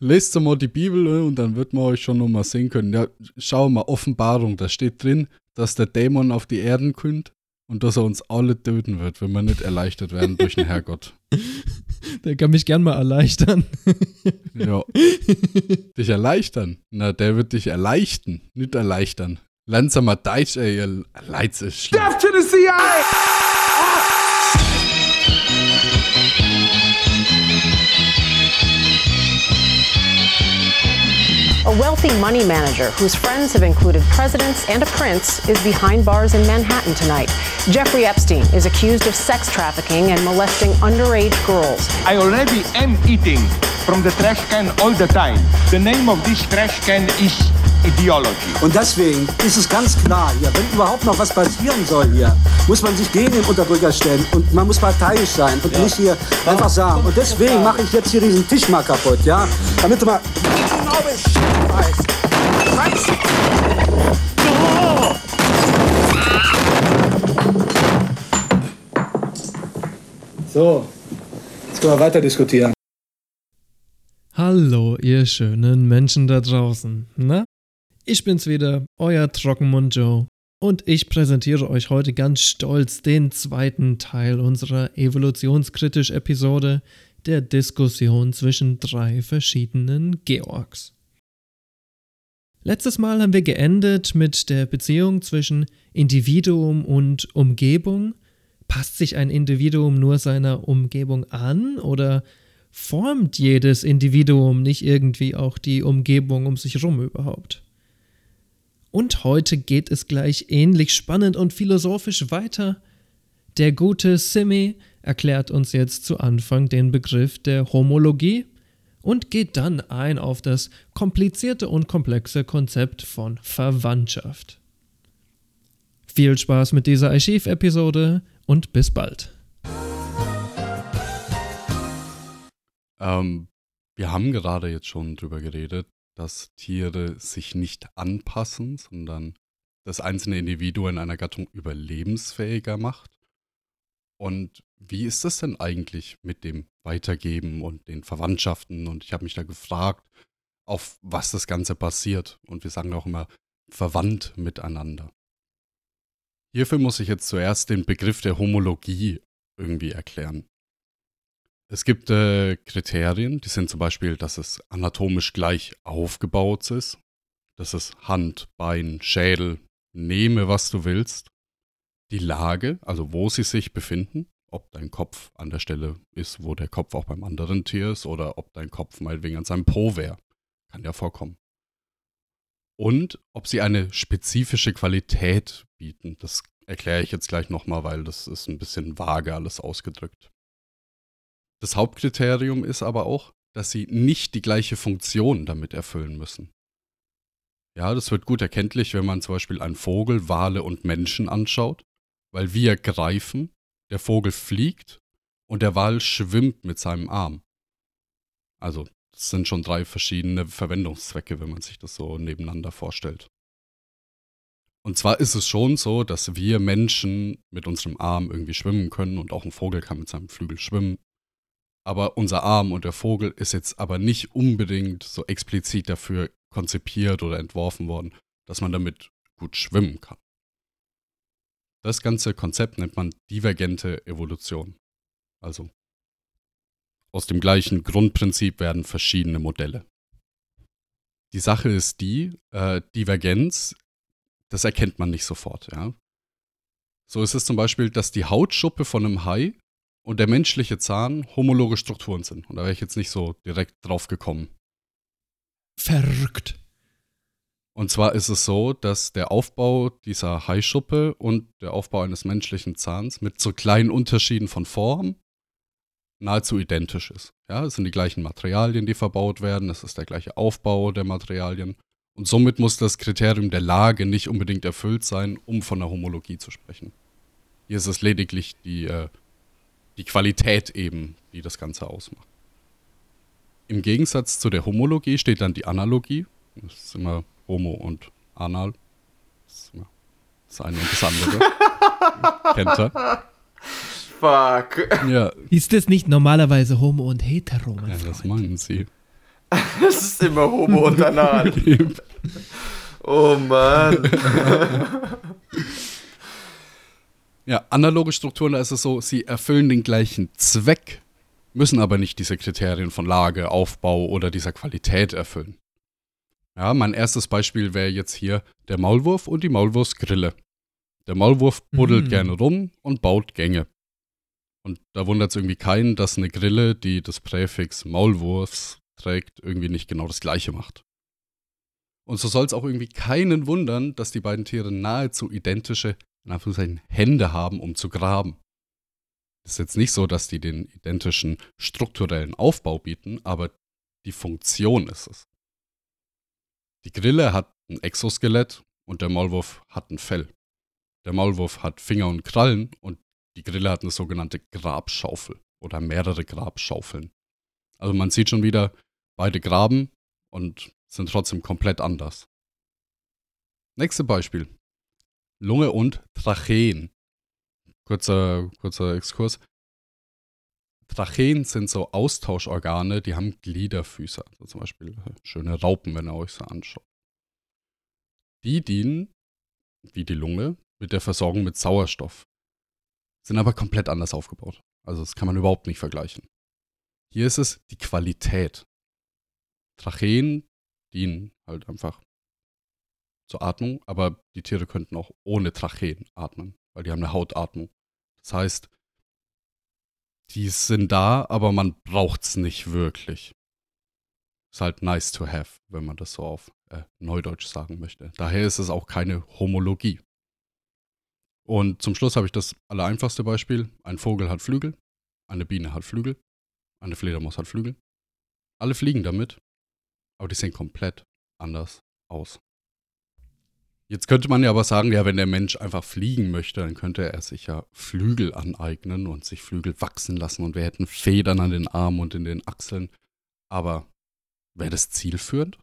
lest mal die Bibel äh, und dann wird man euch schon noch mal sehen können. Ja, schau mal, Offenbarung, da steht drin, dass der Dämon auf die Erden kommt und dass er uns alle töten wird, wenn wir nicht erleichtert werden durch den Herrgott. Der kann mich gern mal erleichtern. Ja. dich erleichtern? Na, der wird dich erleichtern, nicht erleichtern. Langsamer Deutsch, ey, ihr Leitze Death to the CIA! Wealthy money manager whose friends have included presidents and a prince is behind bars in Manhattan tonight. Jeffrey Epstein is accused of sex trafficking and molesting underage girls. I already am eating from the trash can all the time. The name of this trash can is ideology. Und deswegen ist es ganz klar hier, wenn überhaupt noch was passieren soll hier, muss man sich gegen den Unterdrücker stellen und man muss parteiisch sein und nicht hier einfach sagen. Und deswegen mache ich jetzt hier diesen Tisch mal kaputt, ja? Damit du mal. Scheiße! So, jetzt können wir weiter diskutieren. Hallo, ihr schönen Menschen da draußen. Na? Ich bin's wieder, euer Trockenmund Joe. Und ich präsentiere euch heute ganz stolz den zweiten Teil unserer evolutionskritisch Episode der Diskussion zwischen drei verschiedenen Georgs. Letztes Mal haben wir geendet mit der Beziehung zwischen Individuum und Umgebung. Passt sich ein Individuum nur seiner Umgebung an oder formt jedes Individuum nicht irgendwie auch die Umgebung um sich herum überhaupt? Und heute geht es gleich ähnlich spannend und philosophisch weiter. Der gute Simi erklärt uns jetzt zu Anfang den Begriff der Homologie und geht dann ein auf das komplizierte und komplexe Konzept von Verwandtschaft. Viel Spaß mit dieser Archiv-Episode und bis bald. Ähm, wir haben gerade jetzt schon drüber geredet, dass Tiere sich nicht anpassen, sondern das einzelne Individuum in einer Gattung überlebensfähiger macht. Und wie ist das denn eigentlich mit dem Weitergeben und den Verwandtschaften? Und ich habe mich da gefragt, auf was das Ganze basiert. Und wir sagen auch immer verwandt miteinander. Hierfür muss ich jetzt zuerst den Begriff der Homologie irgendwie erklären. Es gibt äh, Kriterien, die sind zum Beispiel, dass es anatomisch gleich aufgebaut ist, dass es Hand, Bein, Schädel, nehme was du willst, die Lage, also wo sie sich befinden, ob dein Kopf an der Stelle ist, wo der Kopf auch beim anderen Tier ist, oder ob dein Kopf meinetwegen an seinem Po wäre. Kann ja vorkommen. Und ob sie eine spezifische Qualität bieten. Das erkläre ich jetzt gleich nochmal, weil das ist ein bisschen vage alles ausgedrückt. Das Hauptkriterium ist aber auch, dass sie nicht die gleiche Funktion damit erfüllen müssen. Ja, das wird gut erkenntlich, wenn man zum Beispiel einen Vogel, Wale und Menschen anschaut, weil wir greifen, der Vogel fliegt und der Wal schwimmt mit seinem Arm. Also, das sind schon drei verschiedene Verwendungszwecke, wenn man sich das so nebeneinander vorstellt. Und zwar ist es schon so, dass wir Menschen mit unserem Arm irgendwie schwimmen können und auch ein Vogel kann mit seinem Flügel schwimmen. Aber unser Arm und der Vogel ist jetzt aber nicht unbedingt so explizit dafür konzipiert oder entworfen worden, dass man damit gut schwimmen kann. Das ganze Konzept nennt man divergente Evolution. Also aus dem gleichen Grundprinzip werden verschiedene Modelle. Die Sache ist die, äh, Divergenz, das erkennt man nicht sofort. Ja? So ist es zum Beispiel, dass die Hautschuppe von einem Hai und der menschliche Zahn homologe Strukturen sind. Und da wäre ich jetzt nicht so direkt drauf gekommen. Verrückt. Und zwar ist es so, dass der Aufbau dieser Haischuppe und der Aufbau eines menschlichen Zahns mit so kleinen Unterschieden von Form nahezu identisch ist. Ja, es sind die gleichen Materialien, die verbaut werden, es ist der gleiche Aufbau der Materialien. Und somit muss das Kriterium der Lage nicht unbedingt erfüllt sein, um von der Homologie zu sprechen. Hier ist es lediglich die äh, die Qualität eben, die das Ganze ausmacht. Im Gegensatz zu der Homologie steht dann die Analogie. Das ist immer Homo und Anal. Das ist immer das eine und das andere. Kennt ihr? Fuck. Ja. Ist das nicht normalerweise Homo und Hetero? ja, das meinen sie. Es ist immer Homo und Anal. oh Mann. Ja, analoge Strukturen, da ist es so, sie erfüllen den gleichen Zweck, müssen aber nicht diese Kriterien von Lage, Aufbau oder dieser Qualität erfüllen. Ja, mein erstes Beispiel wäre jetzt hier der Maulwurf und die Maulwurfsgrille. Der Maulwurf buddelt Mhm. gerne rum und baut Gänge. Und da wundert es irgendwie keinen, dass eine Grille, die das Präfix Maulwurfs trägt, irgendwie nicht genau das gleiche macht. Und so soll es auch irgendwie keinen wundern, dass die beiden Tiere nahezu identische, in Anführungszeichen, Hände haben, um zu graben. Es ist jetzt nicht so, dass die den identischen strukturellen Aufbau bieten, aber die Funktion ist es. Die Grille hat ein Exoskelett und der Maulwurf hat ein Fell. Der Maulwurf hat Finger und Krallen und die Grille hat eine sogenannte Grabschaufel oder mehrere Grabschaufeln. Also man sieht schon wieder, beide graben und sind trotzdem komplett anders. Nächstes Beispiel. Lunge und Tracheen. Kurzer, kurzer Exkurs. Tracheen sind so Austauschorgane, die haben Gliederfüße. Also zum Beispiel schöne Raupen, wenn ihr euch so anschaut. Die dienen, wie die Lunge, mit der Versorgung mit Sauerstoff. Sind aber komplett anders aufgebaut. Also das kann man überhaupt nicht vergleichen. Hier ist es die Qualität. Tracheen dienen halt einfach zur Atmung, aber die Tiere könnten auch ohne Tracheen atmen, weil die haben eine Hautatmung. Das heißt, die sind da, aber man braucht es nicht wirklich. Ist halt nice to have, wenn man das so auf äh, Neudeutsch sagen möchte. Daher ist es auch keine Homologie. Und zum Schluss habe ich das allereinfachste Beispiel. Ein Vogel hat Flügel, eine Biene hat Flügel, eine Fledermaus hat Flügel. Alle fliegen damit, aber die sehen komplett anders aus. Jetzt könnte man ja aber sagen, ja, wenn der Mensch einfach fliegen möchte, dann könnte er sich ja Flügel aneignen und sich Flügel wachsen lassen und wir hätten Federn an den Armen und in den Achseln. Aber wäre das zielführend?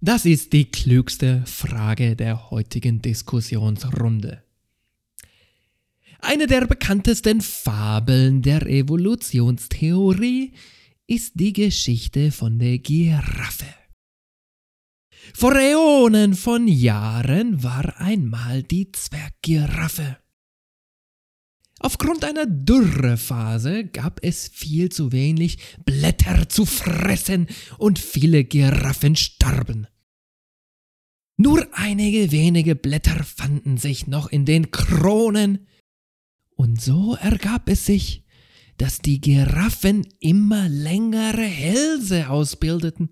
Das ist die klügste Frage der heutigen Diskussionsrunde. Eine der bekanntesten Fabeln der Evolutionstheorie ist die Geschichte von der Giraffe. Vor Äonen von Jahren war einmal die Zwerggiraffe. Aufgrund einer Dürrephase gab es viel zu wenig Blätter zu fressen und viele Giraffen starben. Nur einige wenige Blätter fanden sich noch in den Kronen, und so ergab es sich, dass die Giraffen immer längere Hälse ausbildeten,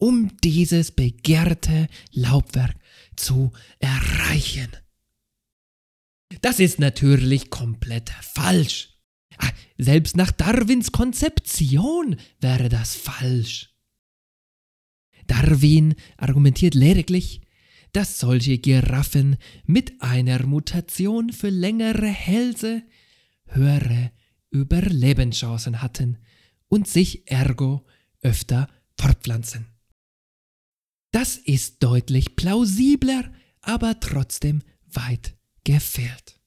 um dieses begehrte Laubwerk zu erreichen. Das ist natürlich komplett falsch. Ah, Selbst nach Darwins Konzeption wäre das falsch. Darwin argumentiert lediglich, dass solche Giraffen mit einer Mutation für längere Hälse höhere Überlebenschancen hatten und sich ergo öfter fortpflanzen. Das ist deutlich plausibler, aber trotzdem weit gefehlt.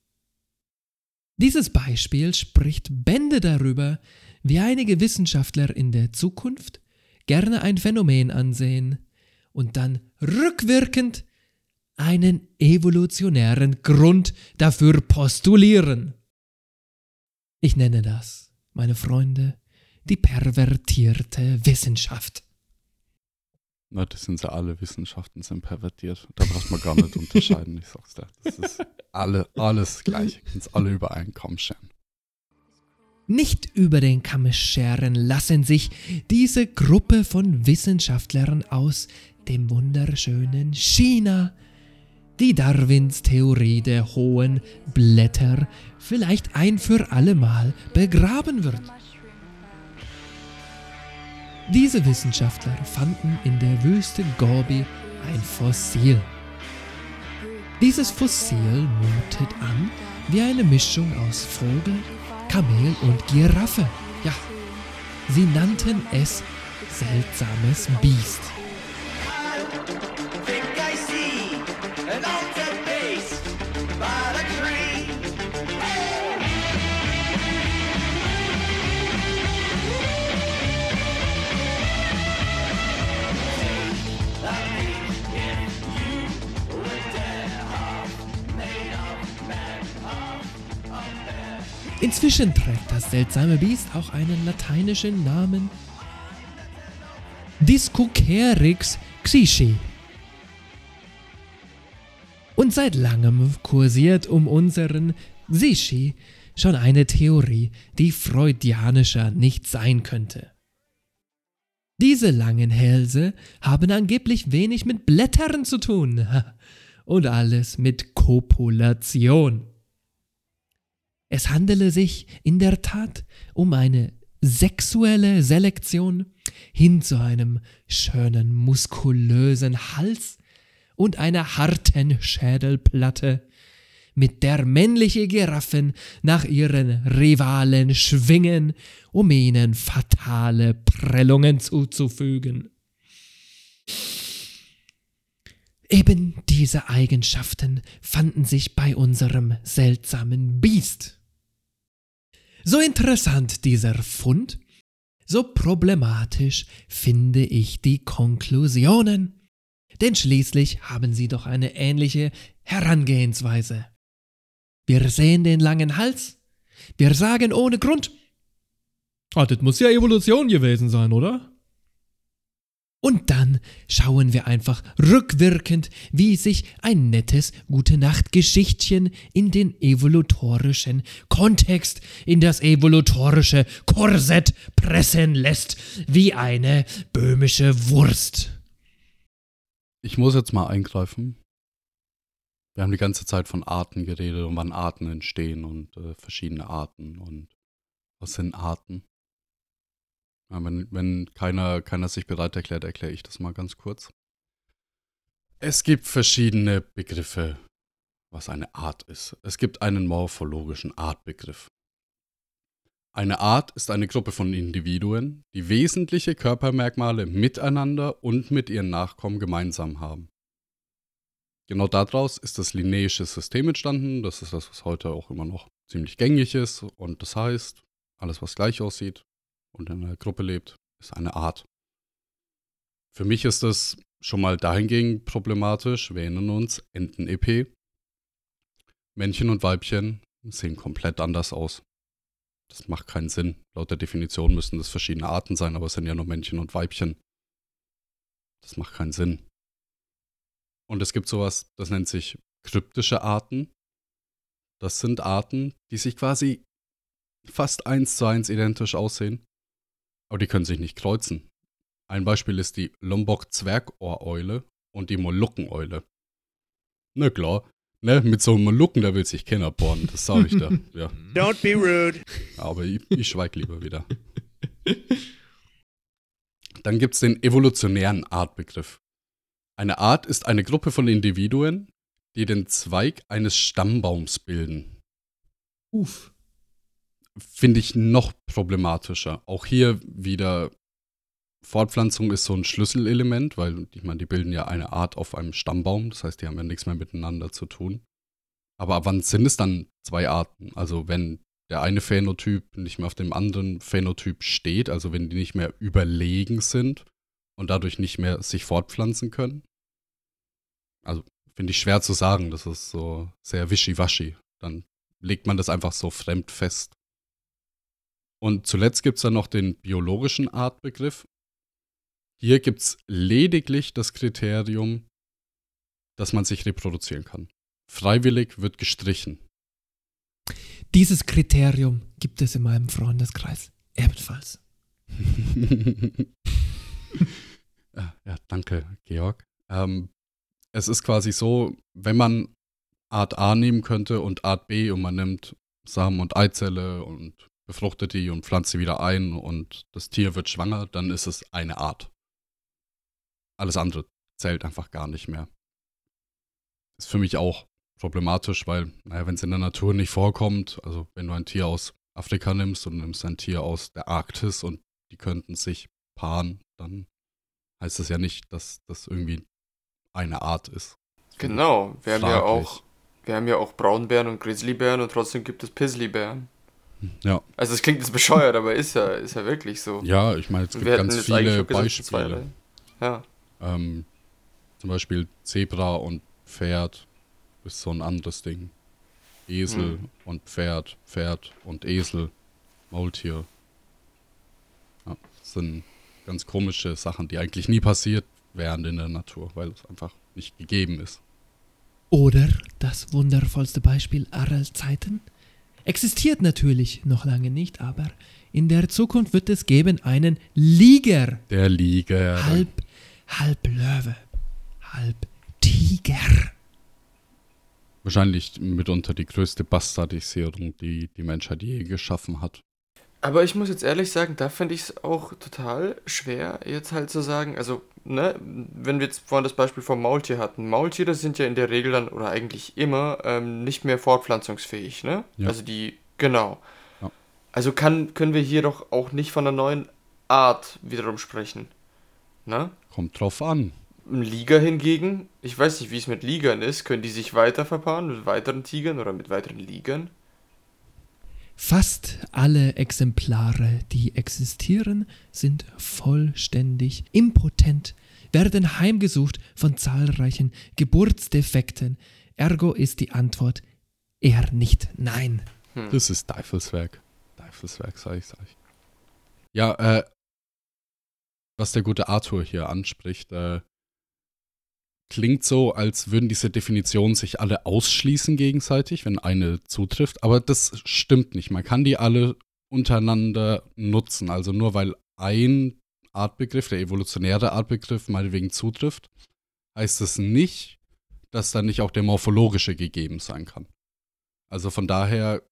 Dieses Beispiel spricht Bände darüber, wie einige Wissenschaftler in der Zukunft gerne ein Phänomen ansehen und dann rückwirkend einen evolutionären Grund dafür postulieren. Ich nenne das, meine Freunde, die pervertierte Wissenschaft. Na, das sind sie alle, Wissenschaften sind pervertiert. Da braucht man gar nicht unterscheiden, ich sag's dir. Das ist alle, alles gleich. Kannst alle übereinkommen scheren. Nicht über den Kamm scheren lassen sich diese Gruppe von Wissenschaftlern aus dem wunderschönen China die Darwins Theorie der hohen Blätter vielleicht ein für allemal begraben wird. Diese Wissenschaftler fanden in der Wüste Gobi ein Fossil. Dieses Fossil mutet an wie eine Mischung aus Vogel, Kamel und Giraffe. Ja, sie nannten es seltsames Biest. Inzwischen trägt das seltsame Biest auch einen lateinischen Namen. Discocerix xischi. Und seit langem kursiert um unseren Xischi schon eine Theorie, die freudianischer nicht sein könnte. Diese langen Hälse haben angeblich wenig mit Blättern zu tun und alles mit Kopulation. Es handele sich in der Tat um eine sexuelle Selektion hin zu einem schönen, muskulösen Hals und einer harten Schädelplatte, mit der männliche Giraffen nach ihren Rivalen schwingen, um ihnen fatale Prellungen zuzufügen. Eben diese Eigenschaften fanden sich bei unserem seltsamen Biest. So interessant dieser Fund, so problematisch finde ich die Konklusionen. Denn schließlich haben sie doch eine ähnliche Herangehensweise. Wir sehen den langen Hals, wir sagen ohne Grund. Ah, das muss ja Evolution gewesen sein, oder? Und dann schauen wir einfach rückwirkend, wie sich ein nettes Gute-Nacht-Geschichtchen in den evolutorischen Kontext, in das evolutorische Korsett pressen lässt, wie eine böhmische Wurst. Ich muss jetzt mal eingreifen. Wir haben die ganze Zeit von Arten geredet und wann Arten entstehen und äh, verschiedene Arten und was sind Arten. Wenn, wenn keiner, keiner sich bereit erklärt, erkläre ich das mal ganz kurz. Es gibt verschiedene Begriffe, was eine Art ist. Es gibt einen morphologischen Artbegriff. Eine Art ist eine Gruppe von Individuen, die wesentliche Körpermerkmale miteinander und mit ihren Nachkommen gemeinsam haben. Genau daraus ist das lineische System entstanden. Das ist das, was heute auch immer noch ziemlich gängig ist. Und das heißt, alles, was gleich aussieht und in einer Gruppe lebt, ist eine Art. Für mich ist das schon mal dahingehend problematisch. Wir erinnern uns, Enten-EP. Männchen und Weibchen sehen komplett anders aus. Das macht keinen Sinn. Laut der Definition müssen das verschiedene Arten sein, aber es sind ja nur Männchen und Weibchen. Das macht keinen Sinn. Und es gibt sowas, das nennt sich kryptische Arten. Das sind Arten, die sich quasi fast eins zu eins identisch aussehen, aber die können sich nicht kreuzen. Ein Beispiel ist die Lombok-Zwergohreule und die Molukkeneule. Na klar, ne, mit so einem Molukken, da will sich keiner bohren, das sage ich da. Ja. Don't be rude. Aber ich, ich schweig lieber wieder. Dann gibt es den evolutionären Artbegriff. Eine Art ist eine Gruppe von Individuen, die den Zweig eines Stammbaums bilden. Uff. Finde ich noch problematischer. Auch hier wieder Fortpflanzung ist so ein Schlüsselelement, weil ich meine, die bilden ja eine Art auf einem Stammbaum, das heißt, die haben ja nichts mehr miteinander zu tun. Aber ab wann sind es dann zwei Arten? Also wenn der eine Phänotyp nicht mehr auf dem anderen Phänotyp steht, also wenn die nicht mehr überlegen sind und dadurch nicht mehr sich fortpflanzen können. Also finde ich schwer zu sagen, das ist so sehr wischiwaschi. Dann legt man das einfach so fremd fest. Und zuletzt gibt es dann noch den biologischen Artbegriff. Hier gibt es lediglich das Kriterium, dass man sich reproduzieren kann. Freiwillig wird gestrichen. Dieses Kriterium gibt es in meinem Freundeskreis ebenfalls. ja, ja, danke, Georg. Ähm, es ist quasi so, wenn man Art A nehmen könnte und Art B und man nimmt Samen und Eizelle und befruchtet die und pflanzt sie wieder ein und das Tier wird schwanger, dann ist es eine Art. Alles andere zählt einfach gar nicht mehr. Ist für mich auch problematisch, weil, naja, wenn es in der Natur nicht vorkommt, also wenn du ein Tier aus Afrika nimmst und nimmst ein Tier aus der Arktis und die könnten sich paaren, dann heißt das ja nicht, dass das irgendwie eine Art ist. Genau, wir haben ja auch, wir haben ja auch Braunbären und Grizzlybären und trotzdem gibt es Pizzlybären. Ja, Also es klingt jetzt bescheuert, aber ist ja, ist ja wirklich so. ja ich meine, es gibt ganz viele Beispiele. Ja. Ähm, zum Beispiel Zebra und Pferd ist so ein anderes Ding. Esel Hm. und Pferd, Pferd und Esel, Maultier. Ja, das sind ganz komische Sachen, die eigentlich nie passiert wären in der Natur, weil es einfach nicht gegeben ist. Oder das wundervollste Beispiel aller Zeiten? Existiert natürlich noch lange nicht, aber in der Zukunft wird es geben einen Liger. Der Liger. Halb, halb Löwe, halb Tiger. Wahrscheinlich mitunter die größte Bastardisierung, die die Menschheit je geschaffen hat. Aber ich muss jetzt ehrlich sagen, da finde ich es auch total schwer, jetzt halt zu sagen, also, ne, wenn wir jetzt vorhin das Beispiel vom Maultier hatten. Maultiere sind ja in der Regel dann, oder eigentlich immer, ähm, nicht mehr fortpflanzungsfähig, ne? Ja. Also die, genau. Ja. Also kann, können wir hier doch auch nicht von einer neuen Art wiederum sprechen. Ne? Kommt drauf an. Ein Liger hingegen, ich weiß nicht, wie es mit Ligern ist, können die sich weiter verpaaren mit weiteren Tigern oder mit weiteren Ligern? Fast alle Exemplare, die existieren, sind vollständig impotent, werden heimgesucht von zahlreichen Geburtsdefekten. Ergo ist die Antwort eher nicht nein. Das ist Teufelswerk. Teufelswerk, sag ich, sag ich. Ja, äh, was der gute Arthur hier anspricht, äh, klingt so, als würden diese Definitionen sich alle ausschließen gegenseitig, wenn eine zutrifft. Aber das stimmt nicht. Man kann die alle untereinander nutzen. Also nur weil ein Artbegriff, der evolutionäre Artbegriff, meinetwegen zutrifft, heißt es nicht, dass dann nicht auch der morphologische gegeben sein kann. Also von daher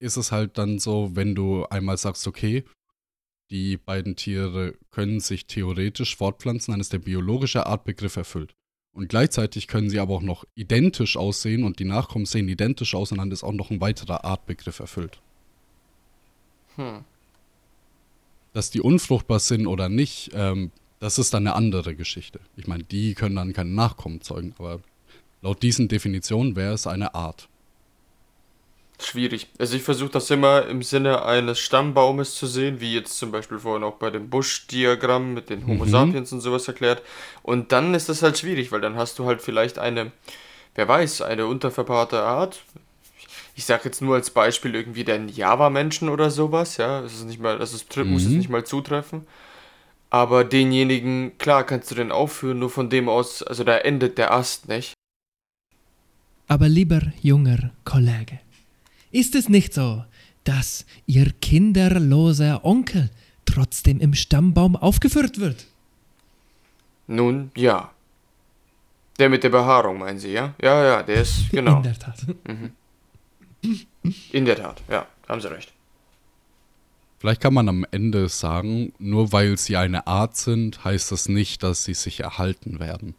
ist es halt dann so, wenn du einmal sagst, okay, die beiden Tiere können sich theoretisch fortpflanzen, dann ist der biologische Artbegriff erfüllt. Und gleichzeitig können sie aber auch noch identisch aussehen und die Nachkommen sehen identisch aus und dann ist auch noch ein weiterer Artbegriff erfüllt. Hm. Dass die unfruchtbar sind oder nicht, ähm, das ist dann eine andere Geschichte. Ich meine, die können dann keine Nachkommen zeugen, aber laut diesen Definitionen wäre es eine Art. Schwierig. Also ich versuche das immer im Sinne eines Stammbaumes zu sehen, wie jetzt zum Beispiel vorhin auch bei dem Bush-Diagramm mit den Homo Mhm. sapiens und sowas erklärt. Und dann ist das halt schwierig, weil dann hast du halt vielleicht eine, wer weiß, eine unterverpaarte Art. Ich sage jetzt nur als Beispiel irgendwie den Java-Menschen oder sowas, ja. Das ist nicht mal, das ist, muss es Mhm. nicht mal zutreffen. Aber denjenigen, klar, kannst du den aufführen, nur von dem aus, also da endet der Ast, nicht? Aber lieber junger Kollege, ist es nicht so, dass Ihr kinderloser Onkel trotzdem im Stammbaum aufgeführt wird? Nun, ja. Der mit der Behaarung, meinen Sie, ja? Ja, ja, der ist, genau. In der Tat. In der Tat, ja, haben Sie recht. Vielleicht kann man am Ende sagen, nur weil sie eine Art sind, heißt das nicht, dass sie sich erhalten werden.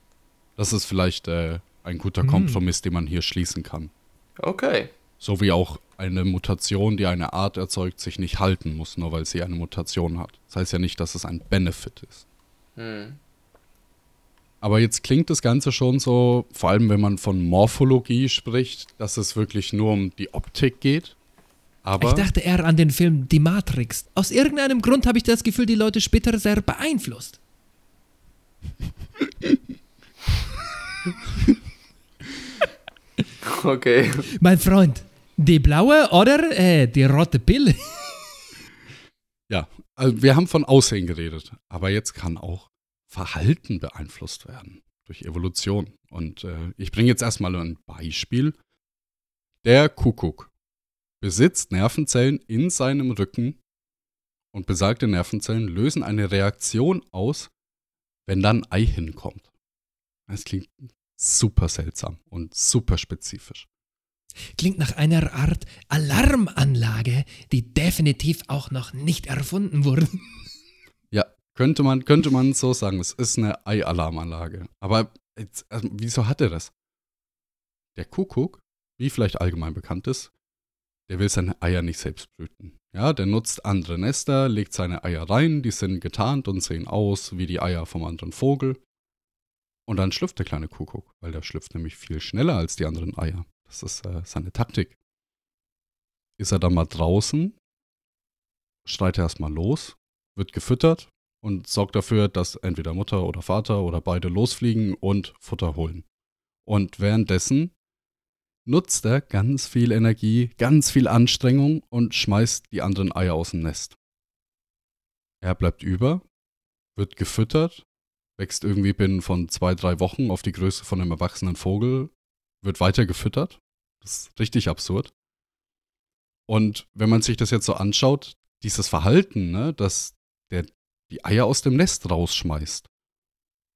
Das ist vielleicht äh, ein guter Hm. Kompromiss, den man hier schließen kann. Okay. So wie auch eine Mutation, die eine Art erzeugt, sich nicht halten muss, nur weil sie eine Mutation hat. Das heißt ja nicht, dass es ein Benefit ist. Hm. Aber jetzt klingt das Ganze schon so, vor allem wenn man von Morphologie spricht, dass es wirklich nur um die Optik geht. Aber Ich dachte eher an den Film Die Matrix. Aus irgendeinem Grund habe ich das Gefühl, die Leute später sehr beeinflusst. Okay. Mein Freund, die blaue oder äh, die rote Pille? ja, also wir haben von Aussehen geredet, aber jetzt kann auch Verhalten beeinflusst werden durch Evolution. Und äh, ich bringe jetzt erstmal ein Beispiel. Der Kuckuck besitzt Nervenzellen in seinem Rücken und besagte Nervenzellen lösen eine Reaktion aus, wenn dann Ei hinkommt. Das klingt super seltsam und super spezifisch. Klingt nach einer Art Alarmanlage, die definitiv auch noch nicht erfunden wurde. Ja, könnte man, könnte man so sagen. Es ist eine Ei-Alarmanlage. Aber jetzt, also, wieso hat er das? Der Kuckuck, wie vielleicht allgemein bekannt ist, der will seine Eier nicht selbst brüten. Ja, der nutzt andere Nester, legt seine Eier rein, die sind getarnt und sehen aus wie die Eier vom anderen Vogel. Und dann schlüpft der kleine Kuckuck, weil der schlüpft nämlich viel schneller als die anderen Eier. Das ist äh, seine Taktik. Ist er dann mal draußen, schreit er erstmal los, wird gefüttert und sorgt dafür, dass entweder Mutter oder Vater oder beide losfliegen und Futter holen. Und währenddessen nutzt er ganz viel Energie, ganz viel Anstrengung und schmeißt die anderen Eier aus dem Nest. Er bleibt über, wird gefüttert, wächst irgendwie binnen von zwei, drei Wochen auf die Größe von einem erwachsenen Vogel, wird weiter gefüttert. Das ist richtig absurd. Und wenn man sich das jetzt so anschaut, dieses Verhalten, ne, dass der die Eier aus dem Nest rausschmeißt,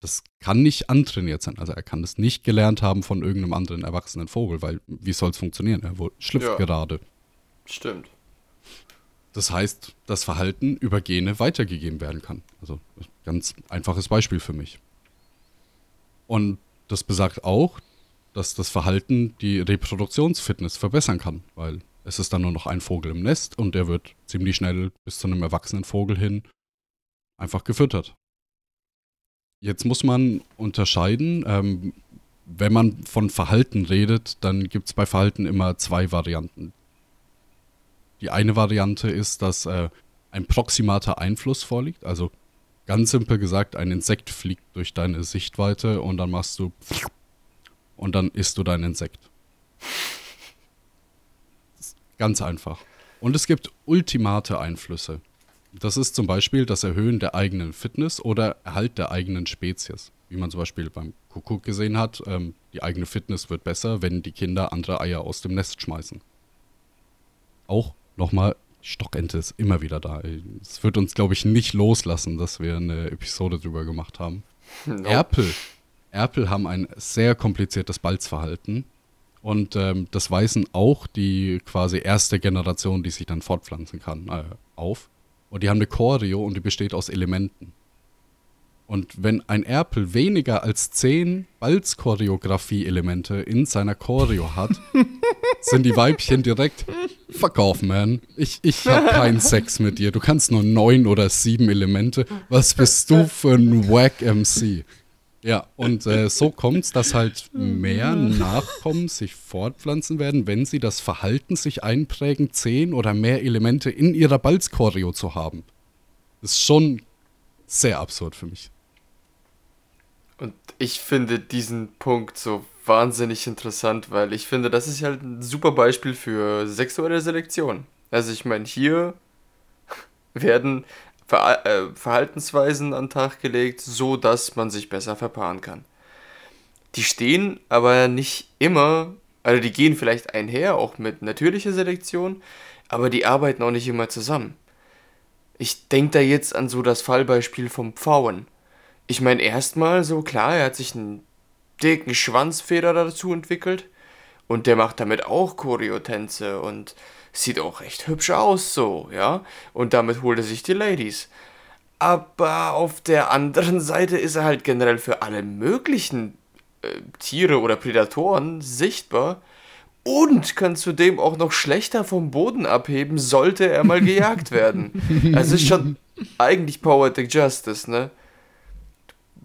das kann nicht antrainiert sein. Also er kann das nicht gelernt haben von irgendeinem anderen erwachsenen Vogel, weil wie soll es funktionieren? Er schlüpft Ja. gerade. Stimmt. Das heißt, das Verhalten über Gene weitergegeben werden kann. Also ganz einfaches Beispiel für mich. Und das besagt auch, dass das Verhalten die Reproduktionsfitness verbessern kann, weil es ist dann nur noch ein Vogel im Nest und der wird ziemlich schnell bis zu einem erwachsenen Vogel hin einfach gefüttert. Jetzt muss man unterscheiden, ähm, wenn man von Verhalten redet, dann gibt es bei Verhalten immer zwei Varianten. Die eine Variante ist, dass äh, ein proximater Einfluss vorliegt. Also ganz simpel gesagt, ein Insekt fliegt durch deine Sichtweite und dann machst du und dann isst du dein Insekt. Ganz einfach. Und es gibt ultimate Einflüsse. Das ist zum Beispiel das Erhöhen der eigenen Fitness oder Erhalt der eigenen Spezies. Wie man zum Beispiel beim Kuckuck gesehen hat, ähm, die eigene Fitness wird besser, wenn die Kinder andere Eier aus dem Nest schmeißen auch nochmal, Stockente ist immer wieder da. Es wird uns, glaube ich, nicht loslassen, dass wir eine Episode drüber gemacht haben. Nope. Erpel. Erpel haben ein sehr kompliziertes Balzverhalten. Und ähm, das weisen auch die quasi erste Generation, die sich dann fortpflanzen kann, äh, auf. Und die haben eine Choreo und die besteht aus Elementen. Und wenn ein Erpel weniger als 10 Balz-Choreografie-Elemente in seiner Choreo hat, sind die Weibchen direkt Fuck off, man. Ich, ich hab keinen Sex mit dir. Du kannst nur neun oder sieben Elemente. Was bist du für ein Wack MC? Ja, und äh, so kommt's, dass halt mehr Nachkommen sich fortpflanzen werden, wenn sie das Verhalten sich einprägen, zehn oder mehr Elemente in ihrer Balzchoreo zu haben. Das ist schon sehr absurd für mich. Und ich finde diesen Punkt so wahnsinnig interessant, weil ich finde, das ist halt ein super Beispiel für sexuelle Selektion. Also ich meine, hier werden Ver äh, Verhaltensweisen an den Tag gelegt, so dass man sich besser verpaaren kann. Die stehen aber nicht immer, also die gehen vielleicht einher, auch mit natürlicher Selektion, aber die arbeiten auch nicht immer zusammen. Ich denke da jetzt an so das Fallbeispiel vom Pfauen. Ich meine, erstmal so, klar, er hat sich einen dicken Schwanzfeder dazu entwickelt und der macht damit auch Choreotänze und sieht auch echt hübsch aus so, ja. Und damit holt er sich die Ladies. Aber auf der anderen Seite ist er halt generell für alle möglichen äh, Tiere oder Prädatoren sichtbar und kann zudem auch noch schlechter vom Boden abheben, sollte er mal gejagt werden. Also ist schon eigentlich Poetic Justice, ne?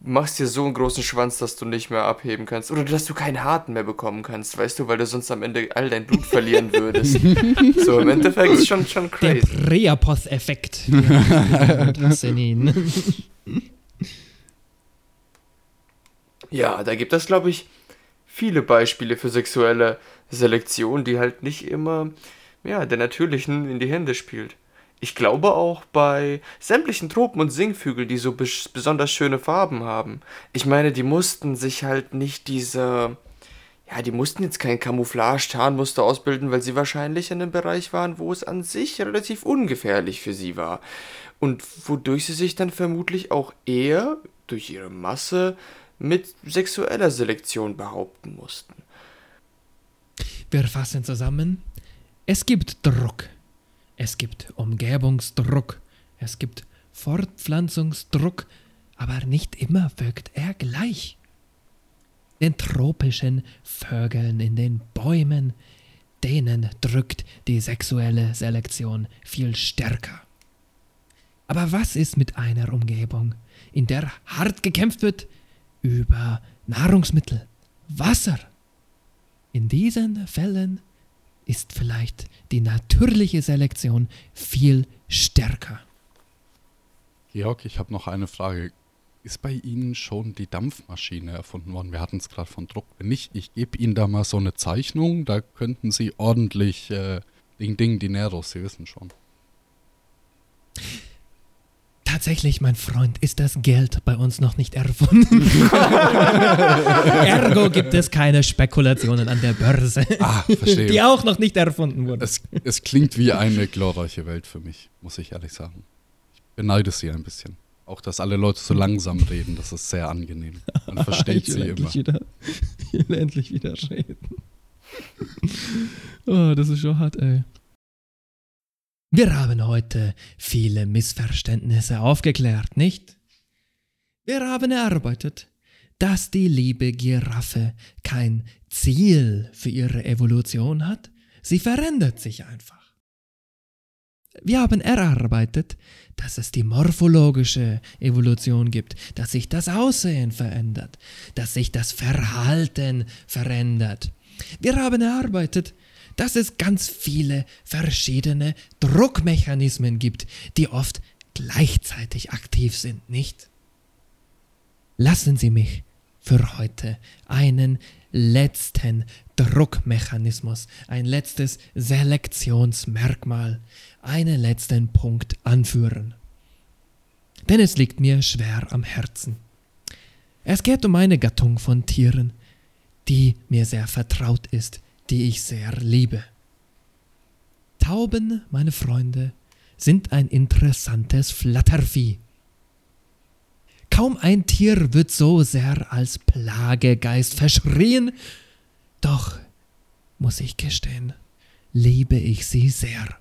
Du machst dir so einen großen Schwanz, dass du nicht mehr abheben kannst. Oder dass du keinen Harten mehr bekommen kannst, weißt du, weil du sonst am Ende all dein Blut verlieren würdest. so, im Endeffekt ist schon, schon Der crazy. Priapos-Effekt. Das in ihn. Ja, da gibt es, glaube ich, viele Beispiele für sexuelle Selektion, die halt nicht immer ja, der natürlichen in die Hände spielt. Ich glaube auch bei sämtlichen Tropen und Singvögeln, die so bes besonders schöne Farben haben. Ich meine, die mussten sich halt nicht diese. Ja, die mussten jetzt kein Camouflage-Tarnmuster ausbilden, weil sie wahrscheinlich in einem Bereich waren, wo es an sich relativ ungefährlich für sie war. Und wodurch sie sich dann vermutlich auch eher durch ihre Masse mit sexueller Selektion behaupten mussten. Wir fassen zusammen. Es gibt Druck. Es gibt Umgebungsdruck. Es gibt Fortpflanzungsdruck. Aber nicht immer wirkt er gleich. Den tropischen Vögeln in den Bäumen, denen drückt die sexuelle Selektion viel stärker. Aber was ist mit einer Umgebung, in der hart gekämpft wird über Nahrungsmittel, Wasser? In diesen Fällen ist vielleicht die natürliche Selektion viel stärker. Georg, ich habe noch eine Frage. ist bei Ihnen schon die Dampfmaschine erfunden worden? Wir hatten es gerade von Druck. Wenn nicht, ich gebe Ihnen da mal so eine Zeichnung, da könnten Sie ordentlich äh, Ding Ding Dinero, Sie wissen schon. Tatsächlich, mein Freund, ist das Geld bei uns noch nicht erfunden. Ergo gibt es keine Spekulationen an der Börse, Ah, die auch noch nicht erfunden wurden. Es, es klingt wie eine glorreiche Welt für mich, muss ich ehrlich sagen. Ich beneide sie ein bisschen. Auch, dass alle Leute so langsam reden, das ist sehr angenehm. Man versteht sie immer. Wieder, ich will endlich wieder reden. Oh, das ist schon hart, ey. Wir haben heute viele Missverständnisse aufgeklärt, nicht? Wir haben erarbeitet, dass die liebe Giraffe kein Ziel für ihre Evolution hat. Sie verändert sich einfach. Wir haben erarbeitet, dass es die morphologische Evolution gibt, dass sich das Aussehen verändert, dass sich das Verhalten verändert. Wir haben erarbeitet, dass es ganz viele verschiedene Druckmechanismen gibt, die oft gleichzeitig aktiv sind, nicht? Lassen Sie mich für heute einen letzten Druckmechanismus, ein letztes Selektionsmerkmal, einen letzten Punkt anführen. Denn es liegt mir schwer am Herzen. Es geht um eine Gattung von Tieren, die mir sehr vertraut ist, die ich sehr liebe. Tauben, meine Freunde, sind ein interessantes Flattervieh. Kaum ein Tier wird so sehr als Plagegeist verschrien, doch, muss ich gestehen, liebe ich sie sehr.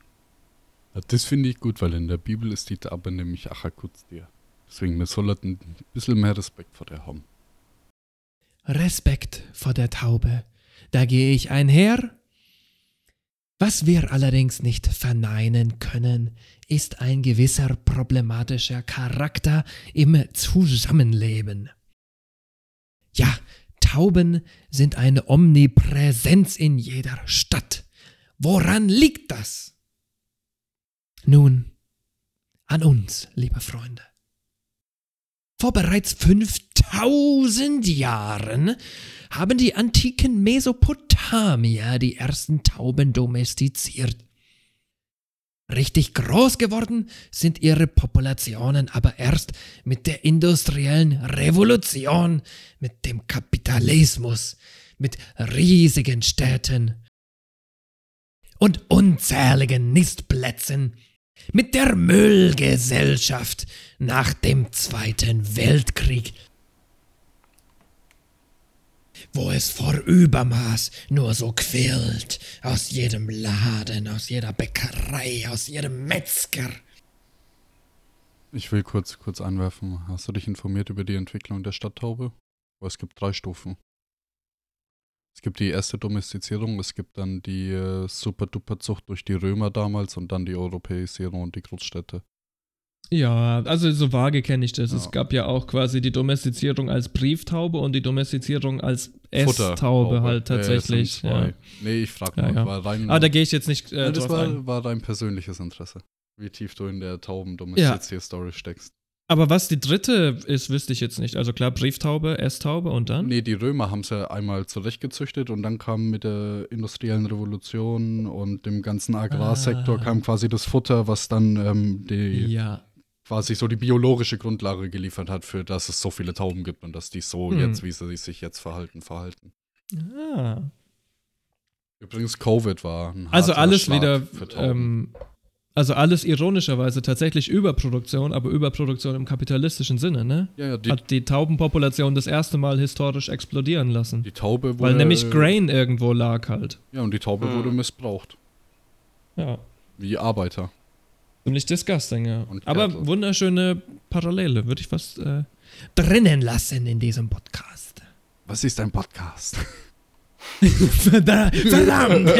Das finde ich gut, weil in der Bibel ist die Taube nämlich Achakutzdir. Deswegen, wir sollten ein bisschen mehr Respekt vor der haben. Respekt vor der Taube, da gehe ich einher. Was wir allerdings nicht verneinen können, ist ein gewisser problematischer Charakter im Zusammenleben. Ja, Tauben sind eine Omnipräsenz in jeder Stadt. Woran liegt das? Nun, an uns, liebe Freunde. Vor bereits 5000 Jahren haben die antiken Mesopotamier die ersten Tauben domestiziert. Richtig groß geworden sind ihre Populationen aber erst mit der industriellen Revolution, mit dem Kapitalismus, mit riesigen Städten und unzähligen Nistplätzen, mit der Müllgesellschaft nach dem Zweiten Weltkrieg, wo es vor Übermaß nur so quillt, aus jedem Laden, aus jeder Bäckerei, aus jedem Metzger. Ich will kurz, kurz anwerfen. Hast du dich informiert über die Entwicklung der Stadttaube? Weil es gibt drei Stufen. Es gibt die erste Domestizierung, es gibt dann die äh, Super-Duper-Zucht durch die Römer damals und dann die Europäisierung und die Großstädte. Ja, also so vage kenne ich das. Ja. Es gab ja auch quasi die Domestizierung als Brieftaube und die Domestizierung als Esstaube halt Äh, tatsächlich. zwei. ja. Nee, ich frage Ja, mal, ja. war rein. Aber da gehe ich jetzt nicht äh, Ja, das war, ein. war dein persönliches Interesse. Wie tief du in der Tauben-Domestizier-Story steckst. Aber was die dritte ist, wüsste ich jetzt nicht. Also klar, Brieftaube, Esstaube und dann? Nee, die Römer haben es ja einmal zurechtgezüchtet und dann kam mit der industriellen Revolution und dem ganzen Agrarsektor Ah. kam quasi das Futter, was dann ähm, die Ja. Quasi so die biologische Grundlage geliefert hat, für dass es so viele Tauben gibt und dass die so Hm. jetzt, wie sie sich jetzt verhalten, verhalten. Ah. Übrigens, Covid war ein Also alles Schlag wieder, ähm, also alles ironischerweise tatsächlich Überproduktion, aber Überproduktion im kapitalistischen Sinne, ne? ja, ja, die, Hat die Taubenpopulation das erste Mal historisch explodieren lassen. die Taube wurde. Weil nämlich Grain irgendwo lag halt. Ja, und die Taube Hm. wurde missbraucht. Ja. Wie Arbeiter. Ziemlich disgusting, ja. Und Aber Gärtler. wunderschöne Parallele, würde ich fast äh, drinnen lassen in diesem Podcast. Was ist ein Podcast? Verda- Verdammt!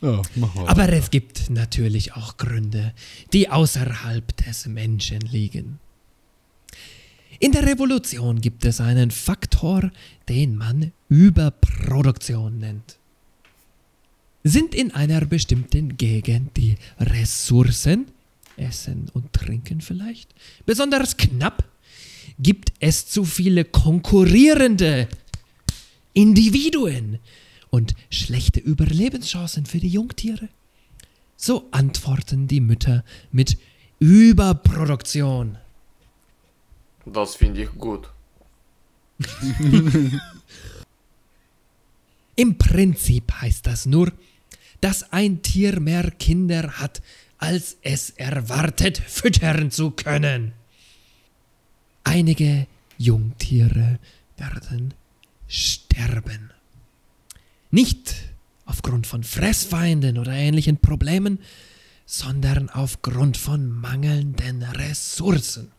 Mach mal. Aber es gibt natürlich auch Gründe, die außerhalb des Menschen liegen. In der Revolution gibt es einen Faktor, den man Überproduktion nennt. Sind in einer bestimmten Gegend die Ressourcen, Essen und Trinken vielleicht, besonders knapp? Gibt es zu viele konkurrierende Individuen und schlechte Überlebenschancen für die Jungtiere? So antworten die Mütter mit Überproduktion. Das finde ich gut. Im Prinzip heißt das nur, dass ein Tier mehr Kinder hat, als es erwartet, füttern zu können. Einige Jungtiere werden sterben. Nicht aufgrund von Fressfeinden oder ähnlichen Problemen, sondern aufgrund von mangelnden Ressourcen.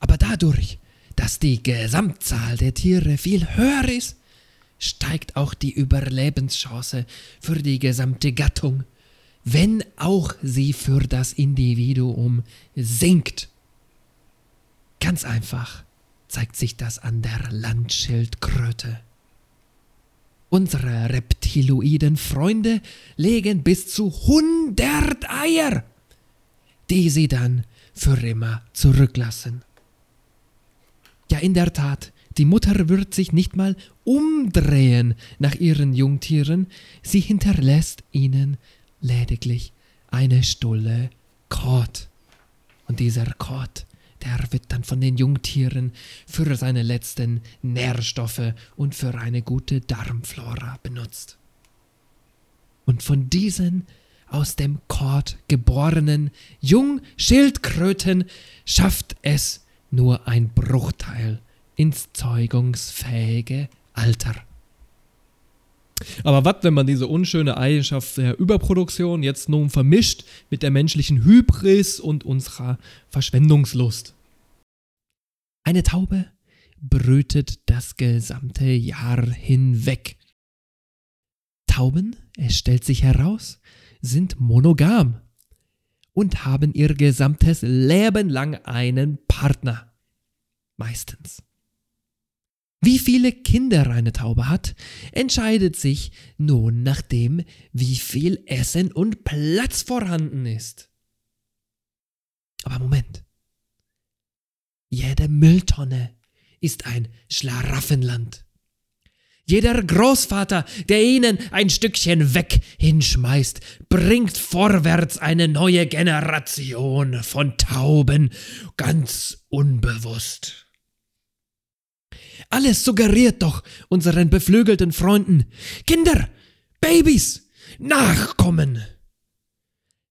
Aber dadurch, dass die Gesamtzahl der Tiere viel höher ist, steigt auch die Überlebenschance für die gesamte Gattung, wenn auch sie für das Individuum sinkt. Ganz einfach zeigt sich das an der Landschildkröte. Unsere reptiloiden Freunde legen bis zu 100 Eier, die sie dann für immer zurücklassen. Ja, in der Tat, die Mutter wird sich nicht mal umdrehen nach ihren Jungtieren, sie hinterlässt ihnen lediglich eine Stulle Kot. Und dieser Kot, der wird dann von den Jungtieren für seine letzten Nährstoffe und für eine gute Darmflora benutzt. Und von diesen aus dem Kot geborenen Jungschildkröten schafft es nur ein Bruchteil ins zeugungsfähige Alter. Aber was, wenn man diese unschöne Eigenschaft der Überproduktion jetzt nun vermischt mit der menschlichen Hybris und unserer Verschwendungslust? Eine Taube brütet das gesamte Jahr hinweg. Tauben, es stellt sich heraus, sind monogam und haben ihr gesamtes Leben lang einen Partner. Meistens. Wie viele Kinder eine Taube hat, entscheidet sich nun nach dem, wie viel Essen und Platz vorhanden ist. Aber Moment. Jede Mülltonne ist ein Schlaraffenland. Jeder Großvater, der ihnen ein Stückchen weg hinschmeißt, bringt vorwärts eine neue Generation von Tauben, ganz unbewusst. Alles suggeriert doch unseren beflügelten Freunden Kinder, Babys, Nachkommen.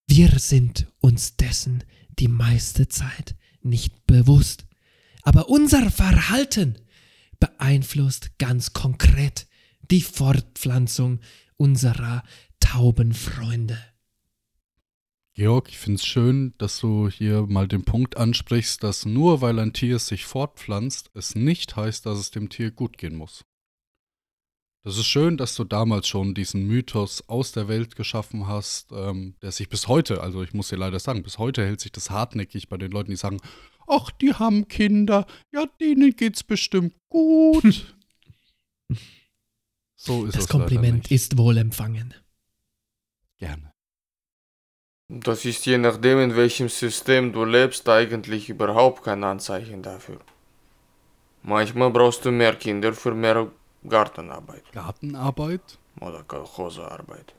Wir sind uns dessen die meiste Zeit nicht bewusst. Aber unser Verhalten beeinflusst ganz konkret die Fortpflanzung unserer Taubenfreunde. Georg, ich finde es schön, dass du hier mal den Punkt ansprichst, dass nur weil ein Tier sich fortpflanzt, es nicht heißt, dass es dem Tier gut gehen muss. Das ist schön, dass du damals schon diesen Mythos aus der Welt geschaffen hast, ähm, der sich bis heute, also ich muss dir leider sagen, bis heute hält sich das hartnäckig bei den Leuten, die sagen, ach, die haben Kinder, ja, denen geht's bestimmt gut. so ist Das leider Kompliment ist wohl empfangen. Gerne. Das ist je nachdem, in welchem System du lebst, eigentlich überhaupt kein Anzeichen dafür. Manchmal brauchst du mehr Kinder für mehr Gartenarbeit Gartenarbeit? oder Kolchosearbeit.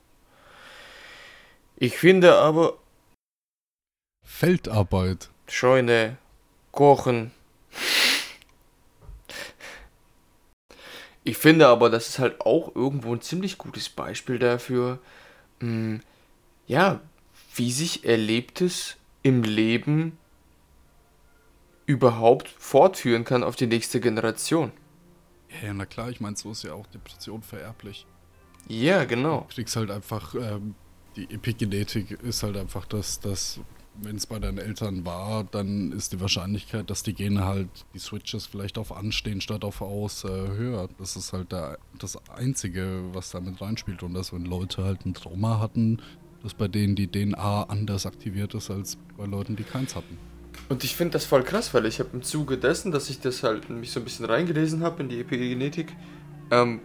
Ich finde aber, Feldarbeit. Scheune, Kochen. Ich finde aber, das ist halt auch irgendwo ein ziemlich gutes Beispiel dafür, mh, ja, wie sich Erlebtes im Leben überhaupt fortführen kann auf die nächste Generation. Ja, na klar, ich meine, so ist ja auch Depression vererblich. Ja, genau. Du kriegst halt einfach, ähm, die Epigenetik ist halt einfach das, dass, wenn es bei deinen Eltern war, dann ist die Wahrscheinlichkeit, dass die Gene halt die Switches vielleicht auf Anstehen statt auf Aus äh, höher. Das ist halt der, das Einzige, was da mit reinspielt. Und dass, wenn Leute halt ein Trauma hatten, dass bei denen die DNA anders aktiviert ist als bei Leuten, die keins hatten. Und ich finde das voll krass, weil ich habe im Zuge dessen, dass ich das halt mich so ein bisschen reingelesen habe in die Epigenetik, ähm,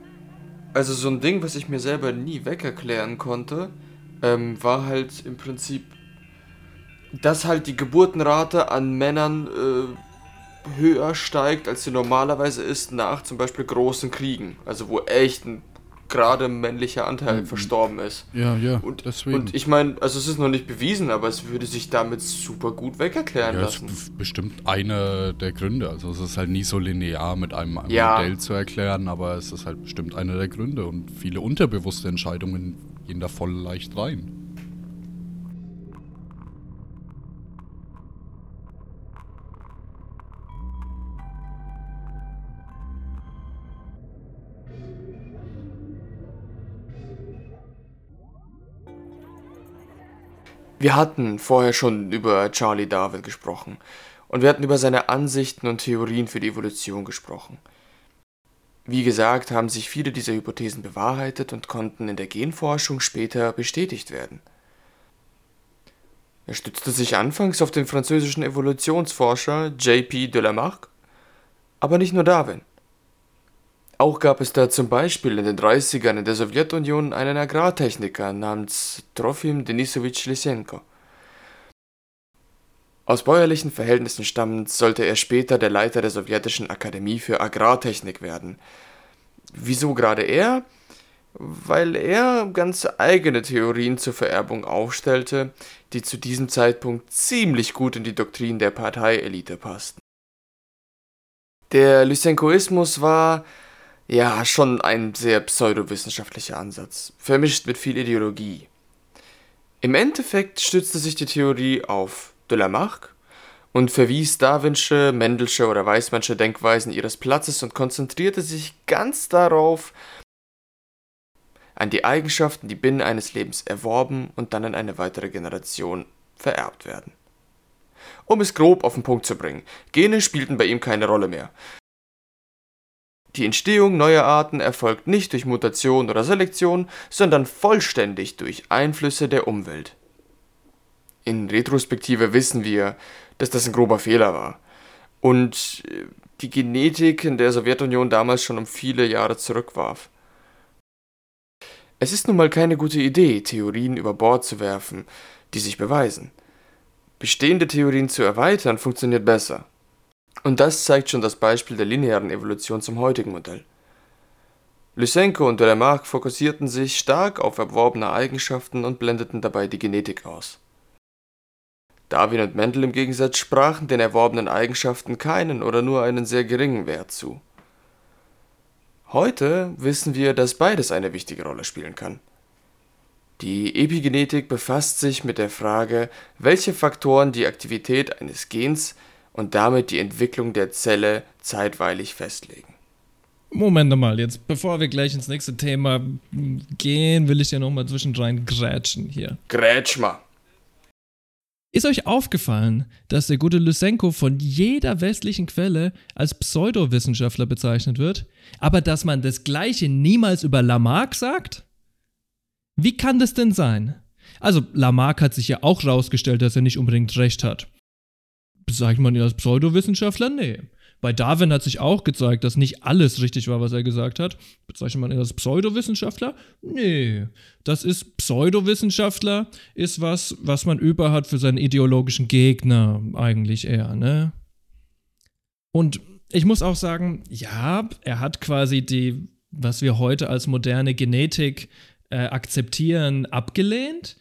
Also so ein Ding, was ich mir selber nie wegerklären konnte, ähm, war halt im Prinzip, dass halt die Geburtenrate an Männern äh, höher steigt, als sie normalerweise ist nach zum Beispiel großen Kriegen. Also wo echt ein gerade männlicher Anteil verstorben ist. Ja, ja, Und, deswegen. und ich meine, also es ist noch nicht bewiesen, aber es würde sich damit super gut wegerklären ja, das lassen. ist bestimmt einer der Gründe. Also es ist halt nie so linear mit einem, einem Ja. Modell zu erklären, aber es ist halt bestimmt einer der Gründe. Und viele unterbewusste Entscheidungen gehen da voll leicht rein. Wir hatten vorher schon über Charlie Darwin gesprochen und wir hatten über seine Ansichten und Theorien für die Evolution gesprochen. Wie gesagt, haben sich viele dieser Hypothesen bewahrheitet und konnten in der Genforschung später bestätigt werden. Er stützte sich anfangs auf den französischen Evolutionsforscher J.P. de Lamarck, aber nicht nur Darwin. Auch gab es da zum Beispiel in den 30ern in der Sowjetunion einen Agrartechniker namens Trofim Denisowitsch Lysenko. Aus bäuerlichen Verhältnissen stammend sollte er später der Leiter der sowjetischen Akademie für Agrartechnik werden. Wieso gerade er? Weil er ganz eigene Theorien zur Vererbung aufstellte, die zu diesem Zeitpunkt ziemlich gut in die Doktrin der Parteielite passten. Der Lysenkoismus war ja, schon ein sehr pseudowissenschaftlicher Ansatz, vermischt mit viel Ideologie. Im Endeffekt stützte sich die Theorie auf de Lamarck und verwies Darwinsche, Mendelsche oder Weismannsche Denkweisen ihres Platzes und konzentrierte sich ganz darauf, an die Eigenschaften, die binnen eines Lebens erworben und dann in eine weitere Generation vererbt werden. Um es grob auf den Punkt zu bringen, Gene spielten bei ihm keine Rolle mehr. Die Entstehung neuer Arten erfolgt nicht durch Mutation oder Selektion, sondern vollständig durch Einflüsse der Umwelt. In Retrospektive wissen wir, dass das ein grober Fehler war und äh, die Genetik in der Sowjetunion damals schon um viele Jahre zurückwarf. Es ist nun mal keine gute Idee, Theorien über Bord zu werfen, die sich beweisen. Bestehende Theorien zu erweitern funktioniert besser. Und das zeigt schon das Beispiel der linearen Evolution zum heutigen Modell. Lysenko und Lamarck fokussierten sich stark auf erworbene Eigenschaften und blendeten dabei die Genetik aus. Darwin und Mendel im Gegensatz sprachen den erworbenen Eigenschaften keinen oder nur einen sehr geringen Wert zu. Heute wissen wir, dass beides eine wichtige Rolle spielen kann. Die Epigenetik befasst sich mit der Frage, welche Faktoren die Aktivität eines Gens und damit die Entwicklung der Zelle zeitweilig festlegen. Moment mal, jetzt bevor wir gleich ins nächste Thema gehen, will ich ja nochmal zwischendrin grätschen hier. Grätsch mal! Ist euch aufgefallen, dass der gute Lysenko von jeder westlichen Quelle als Pseudowissenschaftler bezeichnet wird, aber dass man das Gleiche niemals über Lamarck sagt? Wie kann das denn sein? Also, Lamarck hat sich ja auch rausgestellt, dass er nicht unbedingt recht hat. Bezeichnet man ihn als Pseudowissenschaftler? Nee. Bei Darwin hat sich auch gezeigt, dass nicht alles richtig war, was er gesagt hat. Bezeichnet man ihn als Pseudowissenschaftler? Nee. Das ist Pseudowissenschaftler, ist was, was man über hat für seinen ideologischen Gegner eigentlich eher, ne? Und ich muss auch sagen, ja, er hat quasi die, was wir heute als moderne Genetik äh, akzeptieren, abgelehnt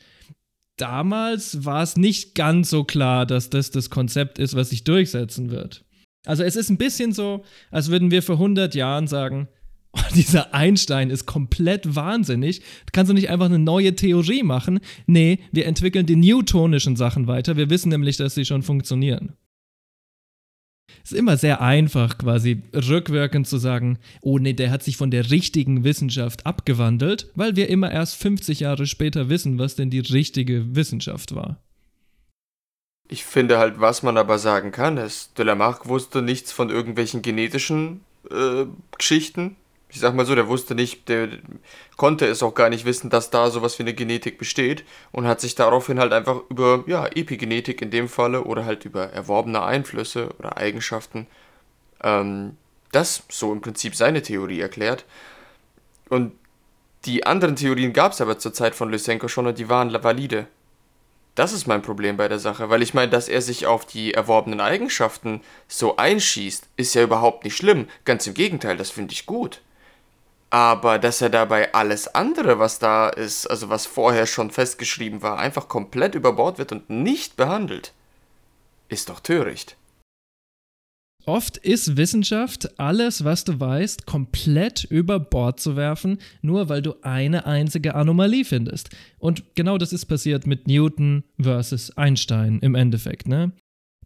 damals war es nicht ganz so klar, dass das das Konzept ist, was sich durchsetzen wird. Also es ist ein bisschen so, als würden wir vor 100 Jahren sagen, oh, dieser Einstein ist komplett wahnsinnig. Kannst du nicht einfach eine neue Theorie machen? Nee, wir entwickeln die newtonischen Sachen weiter. Wir wissen nämlich, dass sie schon funktionieren. Ist immer sehr einfach, quasi rückwirkend zu sagen, oh nee, der hat sich von der richtigen Wissenschaft abgewandelt, weil wir immer erst 50 Jahre später wissen, was denn die richtige Wissenschaft war. Ich finde halt, was man aber sagen kann, ist, Lamarck wusste nichts von irgendwelchen genetischen äh, Geschichten. Ich sag mal so, der wusste nicht, der konnte es auch gar nicht wissen, dass da sowas wie eine Genetik besteht und hat sich daraufhin halt einfach über, ja, Epigenetik in dem Falle oder halt über erworbene Einflüsse oder Eigenschaften, ähm, das so im Prinzip seine Theorie erklärt. Und Die anderen Theorien gab es aber zur Zeit von Lysenko schon und die waren valide. Das ist mein Problem bei der Sache, weil ich meine, dass er sich auf die erworbenen Eigenschaften so einschießt, ist ja überhaupt nicht schlimm. Ganz im Gegenteil, das finde ich gut. Aber dass er dabei alles andere, was da ist, also was vorher schon festgeschrieben war, einfach komplett über Bord wird und nicht behandelt, ist doch töricht. Oft ist Wissenschaft, alles, was du weißt, komplett über Bord zu werfen, nur weil du eine einzige Anomalie findest. Und genau das ist passiert mit Newton versus Einstein im Endeffekt, ne?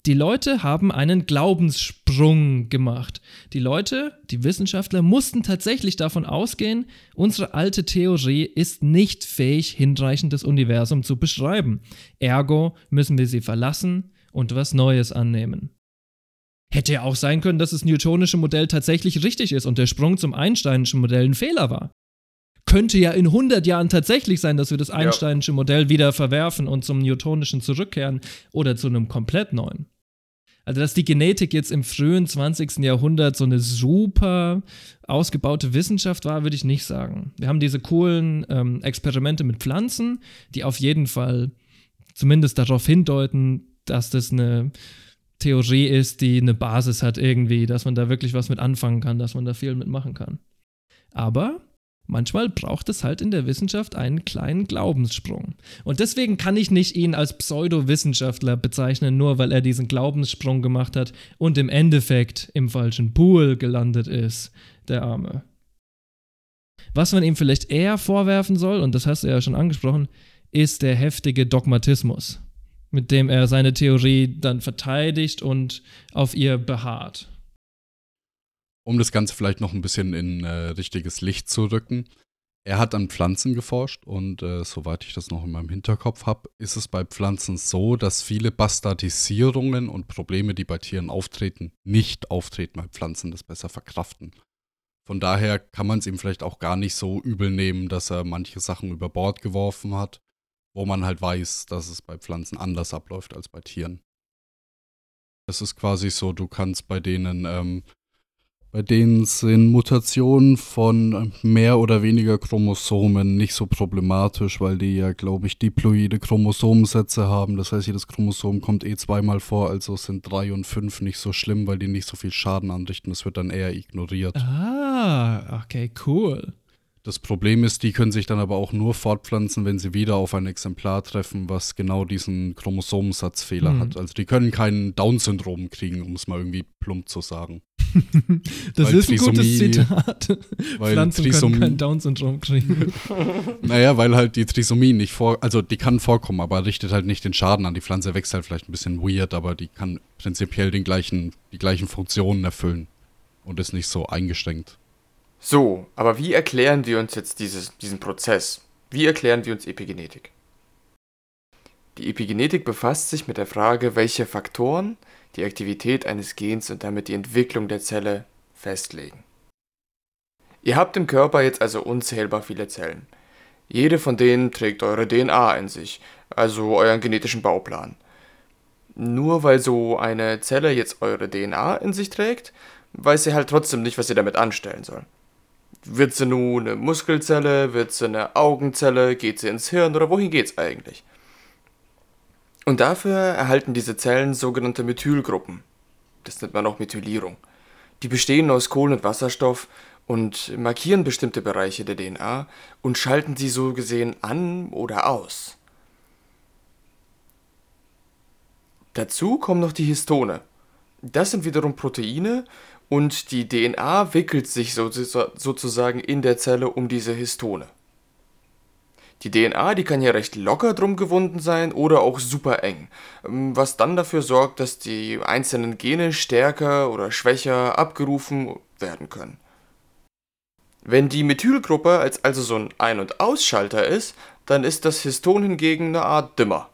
Die Leute haben einen Glaubenssprung gemacht. Die Leute, die Wissenschaftler, mussten tatsächlich davon ausgehen, unsere alte Theorie ist nicht fähig, hinreichend das Universum zu beschreiben. Ergo müssen wir sie verlassen und was Neues annehmen. Hätte ja auch sein können, dass das newtonische Modell tatsächlich richtig ist und der Sprung zum Einsteinischen Modell ein Fehler war. Könnte ja in 100 Jahren tatsächlich sein, dass wir das Einsteinische Modell wieder verwerfen und zum newtonischen zurückkehren oder zu einem komplett neuen. Also, dass die Genetik jetzt im frühen 20. Jahrhundert so eine super ausgebaute Wissenschaft war, würde ich nicht sagen. Wir haben diese coolen ähm, Experimente mit Pflanzen, die auf jeden Fall zumindest darauf hindeuten, dass das eine Theorie ist, die eine Basis hat irgendwie, dass man da wirklich was mit anfangen kann, dass man da viel mitmachen kann. Aber manchmal braucht es halt in der Wissenschaft einen kleinen Glaubenssprung. Und deswegen kann ich nicht ihn als Pseudowissenschaftler bezeichnen, nur weil er diesen Glaubenssprung gemacht hat und im Endeffekt im falschen Pool gelandet ist, der Arme. Was man ihm vielleicht eher vorwerfen soll, und das hast du ja schon angesprochen, ist der heftige Dogmatismus mit dem er seine Theorie dann verteidigt und auf ihr beharrt. Um das Ganze vielleicht noch ein bisschen in äh, richtiges Licht zu rücken. Er hat an Pflanzen geforscht und äh, soweit ich das noch in meinem Hinterkopf habe, ist es bei Pflanzen so, dass viele Bastardisierungen und Probleme, die bei Tieren auftreten, nicht auftreten, weil Pflanzen das besser verkraften. Von daher kann man es ihm vielleicht auch gar nicht so übel nehmen, dass er manche Sachen über Bord geworfen hat wo man halt weiß, dass es bei Pflanzen anders abläuft als bei Tieren. Es ist quasi so, du kannst bei denen, ähm, bei denen sind Mutationen von mehr oder weniger Chromosomen nicht so problematisch, weil die ja, glaube ich, diploide Chromosomensätze haben. Das heißt, jedes Chromosom kommt eh zweimal vor, also sind drei und fünf nicht so schlimm, weil die nicht so viel Schaden anrichten. Das wird dann eher ignoriert. Ah, okay, cool. Das Problem ist, die können sich dann aber auch nur fortpflanzen, wenn sie wieder auf ein Exemplar treffen, was genau diesen Chromosomensatzfehler Mhm. hat. Also die können kein Down-Syndrom kriegen, um es mal irgendwie plump zu sagen. Das Weil ist ein gutes Trisomie- Zitat. weil Pflanzen Trisomie- können kein Down-Syndrom kriegen. Naja, weil halt die Trisomie nicht vor, also die kann vorkommen, aber richtet halt nicht den Schaden an. Die Pflanze wächst halt vielleicht ein bisschen weird, aber die kann prinzipiell den gleichen, die gleichen Funktionen erfüllen und ist nicht so eingeschränkt. So, aber wie erklären wir uns jetzt dieses, diesen Prozess? Wie erklären wir uns Epigenetik? Die Epigenetik befasst sich mit der Frage, welche Faktoren die Aktivität eines Gens und damit die Entwicklung der Zelle festlegen. Ihr habt im Körper jetzt also unzählbar viele Zellen. Jede von denen trägt eure DNA in sich, also euren genetischen Bauplan. Nur weil so eine Zelle jetzt eure DNA in sich trägt, weiß sie halt trotzdem nicht, was sie damit anstellen soll. Wird sie nun eine Muskelzelle, wird sie eine Augenzelle, geht sie ins Hirn oder wohin geht's eigentlich? Und dafür erhalten diese Zellen sogenannte Methylgruppen. Das nennt man auch Methylierung. Die bestehen aus Kohlen und Wasserstoff und markieren bestimmte Bereiche der DNA und schalten sie so gesehen an oder aus. Dazu kommen noch die Histone. Das sind wiederum Proteine und die DNA wickelt sich so- sozusagen in der Zelle um diese Histone. Die DNA, die kann ja recht locker drum gewunden sein oder auch super eng, ähm, was dann dafür sorgt, dass die einzelnen Gene stärker oder schwächer abgerufen werden können. Wenn die Methylgruppe als also so ein Ein- und Ausschalter ist, dann ist das Histon hingegen eine Art Dimmer.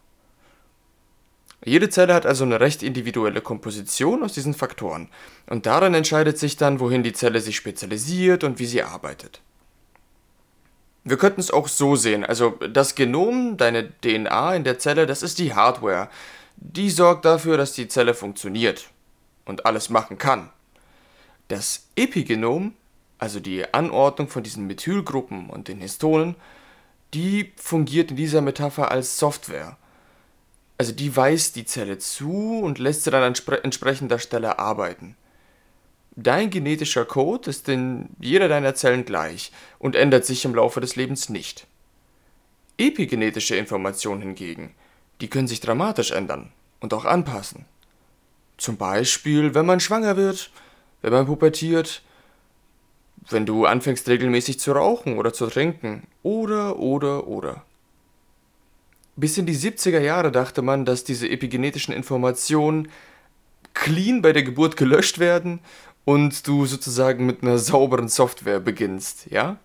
Jede Zelle hat also eine recht individuelle Komposition aus diesen Faktoren und daran entscheidet sich dann, wohin die Zelle sich spezialisiert und wie sie arbeitet. Wir könnten es auch so sehen, also das Genom, deine DNA in der Zelle, das ist die Hardware. Die sorgt dafür, dass die Zelle funktioniert und alles machen kann. Das Epigenom, also die Anordnung von diesen Methylgruppen und den Histonen, die fungiert in dieser Metapher als Software. Also die weist die Zelle zu und lässt sie dann an spre- entsprechender Stelle arbeiten. Dein genetischer Code ist in jeder deiner Zellen gleich und ändert sich im Laufe des Lebens nicht. Epigenetische Informationen hingegen, die können sich dramatisch ändern und auch anpassen. Zum Beispiel, wenn man schwanger wird, wenn man pubertiert, wenn du anfängst regelmäßig zu rauchen oder zu trinken, oder, oder, oder. Bis in die 70er Jahre dachte man, dass diese epigenetischen Informationen clean bei der Geburt gelöscht werden und du sozusagen mit einer sauberen Software beginnst, ja?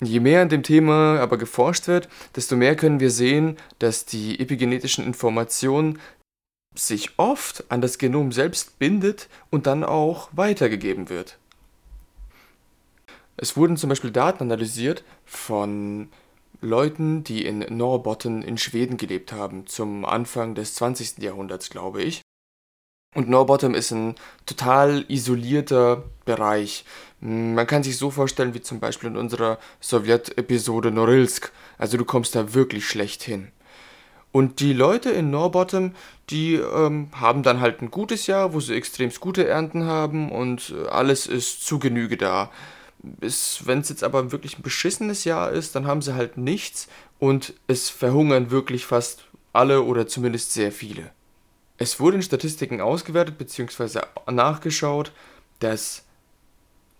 Je mehr an dem Thema aber geforscht wird, desto mehr können wir sehen, dass die epigenetischen Informationen sich oft an das Genom selbst bindet und dann auch weitergegeben wird. Es wurden zum Beispiel Daten analysiert von Leuten, die in Norrbotten in Schweden gelebt haben, zum Anfang des 20. Jahrhunderts, glaube ich. Und Norrbotten ist ein total isolierter Bereich. Man kann sich so vorstellen wie zum Beispiel in unserer Sowjet-Episode Norilsk. Also du kommst da wirklich schlecht hin. Und die Leute in Norrbotten, die ähm, haben dann halt ein gutes Jahr, wo sie extrem gute Ernten haben und alles ist zu Genüge da. Wenn es jetzt aber wirklich ein beschissenes Jahr ist, dann haben sie halt nichts und es verhungern wirklich fast alle oder zumindest sehr viele. Es wurde in Statistiken ausgewertet bzw. nachgeschaut, dass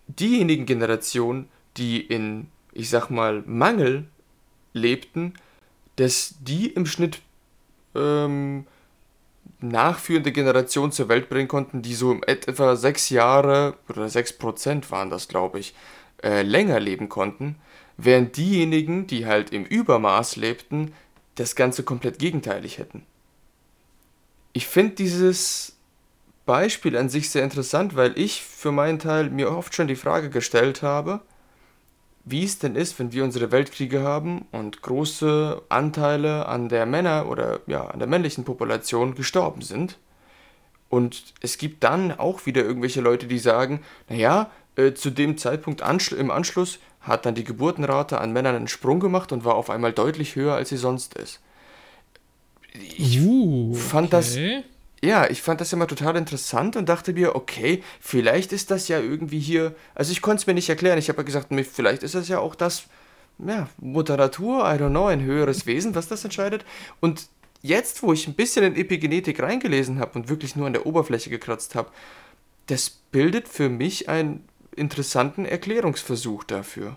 diejenigen Generationen, die in, ich sag mal, Mangel lebten, dass die im Schnitt ähm, nachführende Generationen zur Welt bringen konnten, die so etwa sechs Jahre oder sechs Prozent waren das, glaube ich, äh, länger leben konnten, während diejenigen, die halt im Übermaß lebten, das Ganze komplett gegenteilig hätten. Ich finde dieses Beispiel an sich sehr interessant, weil ich für meinen Teil mir oft schon die Frage gestellt habe, wie es denn ist, wenn wir unsere Weltkriege haben und große Anteile an der Männer oder ja, an der männlichen Population gestorben sind. Und es gibt dann auch wieder irgendwelche Leute, die sagen, naja, äh, zu dem Zeitpunkt anschl im Anschluss hat dann die Geburtenrate an Männern einen Sprung gemacht und war auf einmal deutlich höher, als sie sonst ist. Ich Uh, fand das okay. ja, ich fand das immer total interessant und dachte mir, okay, vielleicht ist das ja irgendwie hier, also ich konnte es mir nicht erklären. Ich habe ja gesagt, vielleicht ist das ja auch das, ja, Mutter Natur, I don't know, ein höheres Wesen, was das entscheidet. Und jetzt, wo ich ein bisschen in Epigenetik reingelesen habe und wirklich nur an der Oberfläche gekratzt habe, das bildet für mich einen interessanten Erklärungsversuch dafür.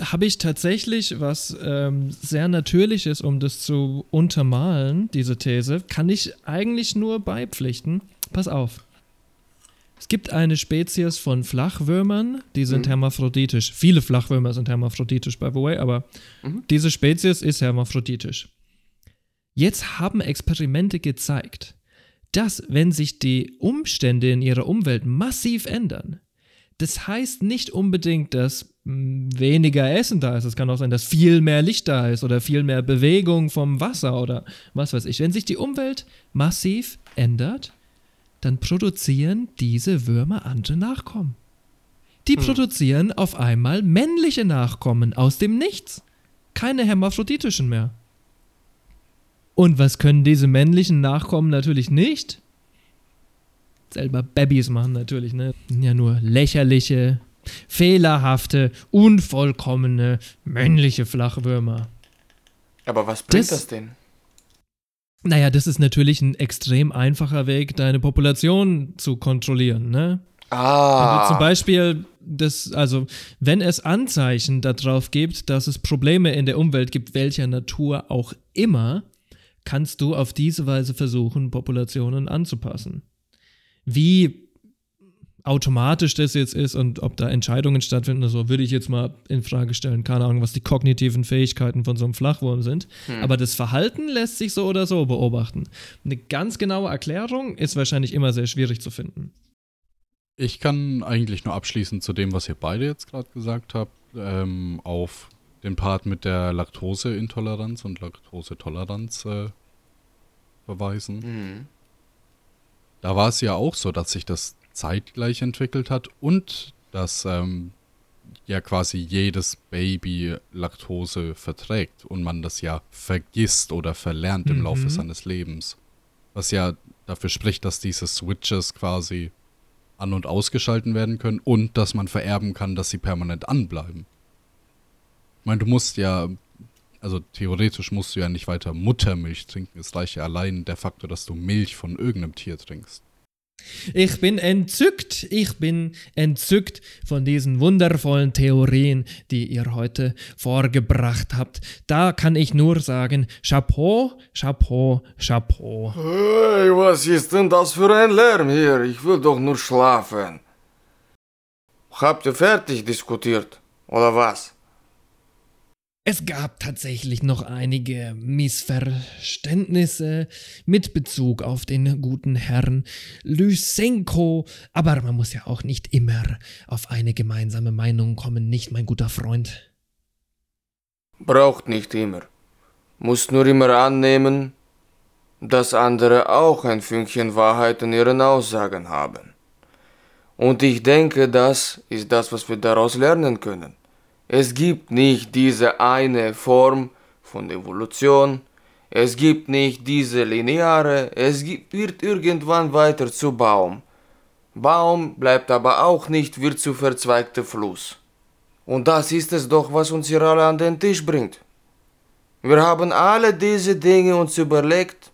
Habe ich tatsächlich was ähm, sehr Natürliches, um das zu untermalen, diese These, kann ich eigentlich nur beipflichten. Pass auf. Es gibt eine Spezies von Flachwürmern, die sind hermaphroditisch. Viele Flachwürmer sind hermaphroditisch, by the way, aber diese Spezies ist hermaphroditisch. Jetzt haben Experimente gezeigt, dass wenn sich die Umstände in ihrer Umwelt massiv ändern, das heißt nicht unbedingt, dass weniger Essen da ist. Es kann auch sein, dass viel mehr Licht da ist oder viel mehr Bewegung vom Wasser oder was weiß ich. Wenn sich die Umwelt massiv ändert, dann produzieren diese Würmer andere Nachkommen. Die produzieren auf einmal männliche Nachkommen aus dem Nichts. Keine hermaphroditischen mehr. Und was können diese männlichen Nachkommen natürlich nicht? Selber Babys machen natürlich, ne? Ja, nur lächerliche, fehlerhafte, unvollkommene, männliche Flachwürmer. Aber was bringt Das- das, denn? Naja, das ist natürlich ein extrem einfacher Weg, deine Population zu kontrollieren, ne? Ah, zum Beispiel das, also wenn es Anzeichen darauf gibt, dass es Probleme in der Umwelt gibt, welcher Natur auch immer, kannst du auf diese Weise versuchen, Populationen anzupassen. Wie automatisch das jetzt ist und ob da Entscheidungen stattfinden, so würde ich jetzt mal in Frage stellen. Keine Ahnung, was die kognitiven Fähigkeiten von so einem Flachwurm sind. Aber das Verhalten lässt sich so oder so beobachten. Eine ganz genaue Erklärung ist wahrscheinlich immer sehr schwierig zu finden. Ich kann eigentlich nur abschließend zu dem, was ihr beide jetzt gerade gesagt habt, ähm, auf den Part mit der Laktoseintoleranz und Laktosetoleranz äh, verweisen. Mhm. Da war es ja auch so, dass sich das zeitgleich entwickelt hat und dass ähm, ja quasi jedes Baby Laktose verträgt und man das ja vergisst oder verlernt im Laufe Mhm. seines Lebens. Was ja dafür spricht, dass diese Switches quasi an- und ausgeschalten werden können und dass man vererben kann, dass sie permanent anbleiben. Ich meine, du musst ja, also theoretisch musst du ja nicht weiter Muttermilch trinken. Es reicht ja allein der Faktor, dass du Milch von irgendeinem Tier trinkst. Ich bin entzückt, ich bin entzückt von diesen wundervollen Theorien, die ihr heute vorgebracht habt. Da kann ich nur sagen, Chapeau, Chapeau, Chapeau. Hey, was ist denn das für ein Lärm hier? Ich will doch nur schlafen. Habt ihr fertig diskutiert? Oder was? Es gab tatsächlich noch einige Missverständnisse mit Bezug auf den guten Herrn Lysenko, aber man muss ja auch nicht immer auf eine gemeinsame Meinung kommen, nicht mein guter Freund. Braucht nicht immer. Muss nur immer annehmen, dass andere auch ein Fünkchen Wahrheit in ihren Aussagen haben. Und ich denke, das ist das, was wir daraus lernen können. Es gibt nicht diese eine Form von Evolution, es gibt nicht diese lineare, es gibt, wird irgendwann weiter zu Baum. Baum bleibt aber auch nicht, wird zu verzweigter Fluss. Und das ist es doch, was uns hier alle an den Tisch bringt. Wir haben alle diese Dinge uns überlegt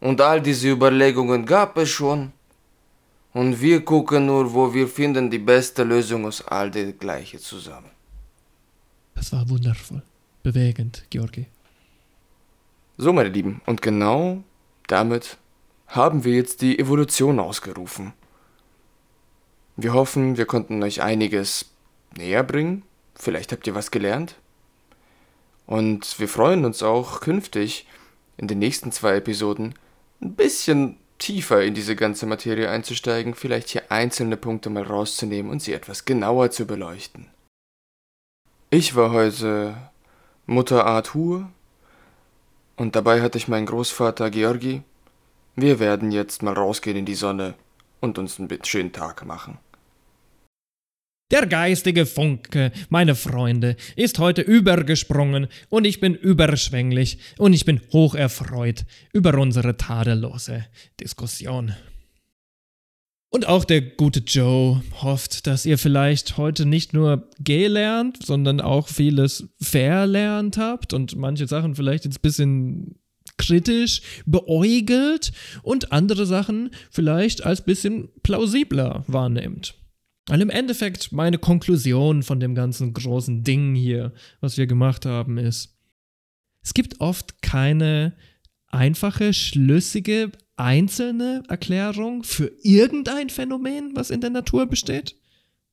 und all diese Überlegungen gab es schon. Und wir gucken nur, wo wir finden die beste Lösung aus all dem Gleiche zusammen. Das war wundervoll, bewegend, Georgi. So, meine Lieben, und genau damit haben wir jetzt die Evolution ausgerufen. Wir hoffen, wir konnten euch einiges näher bringen. Vielleicht habt ihr was gelernt. Und wir freuen uns auch künftig in den nächsten zwei Episoden ein bisschen tiefer in diese ganze Materie einzusteigen, vielleicht hier einzelne Punkte mal rauszunehmen und sie etwas genauer zu beleuchten. Ich war heute Mutter Arthur und dabei hatte ich meinen Großvater Georgi. Wir werden jetzt mal rausgehen in die Sonne und uns einen schönen Tag machen. Der geistige Funke, meine Freunde, ist heute übergesprungen und ich bin überschwänglich und ich bin hocherfreut über unsere tadellose Diskussion. Und auch der gute Joe hofft, dass ihr vielleicht heute nicht nur gelernt, sondern auch vieles verlernt habt und manche Sachen vielleicht jetzt ein bisschen kritisch beäugelt und andere Sachen vielleicht als bisschen plausibler wahrnehmt. Weil im Endeffekt meine Konklusion von dem ganzen großen Ding hier, was wir gemacht haben, ist, es gibt oft keine einfache, schlüssige, einzelne Erklärung für irgendein Phänomen, was in der Natur besteht.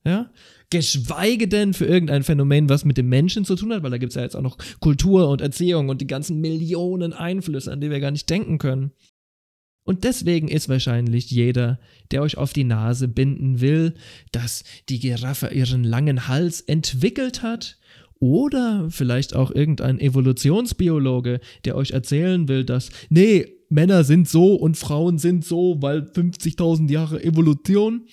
Ja? Geschweige denn für irgendein Phänomen, was mit dem Menschen zu tun hat, weil da gibt es ja jetzt auch noch Kultur und Erziehung und die ganzen Millionen Einflüsse, an die wir gar nicht denken können. Und deswegen ist wahrscheinlich jeder, der euch auf die Nase binden will, dass die Giraffe ihren langen Hals entwickelt hat, oder vielleicht auch irgendein Evolutionsbiologe, der euch erzählen will, dass, nee, Männer sind so und Frauen sind so, weil 50.000 Jahre Evolution,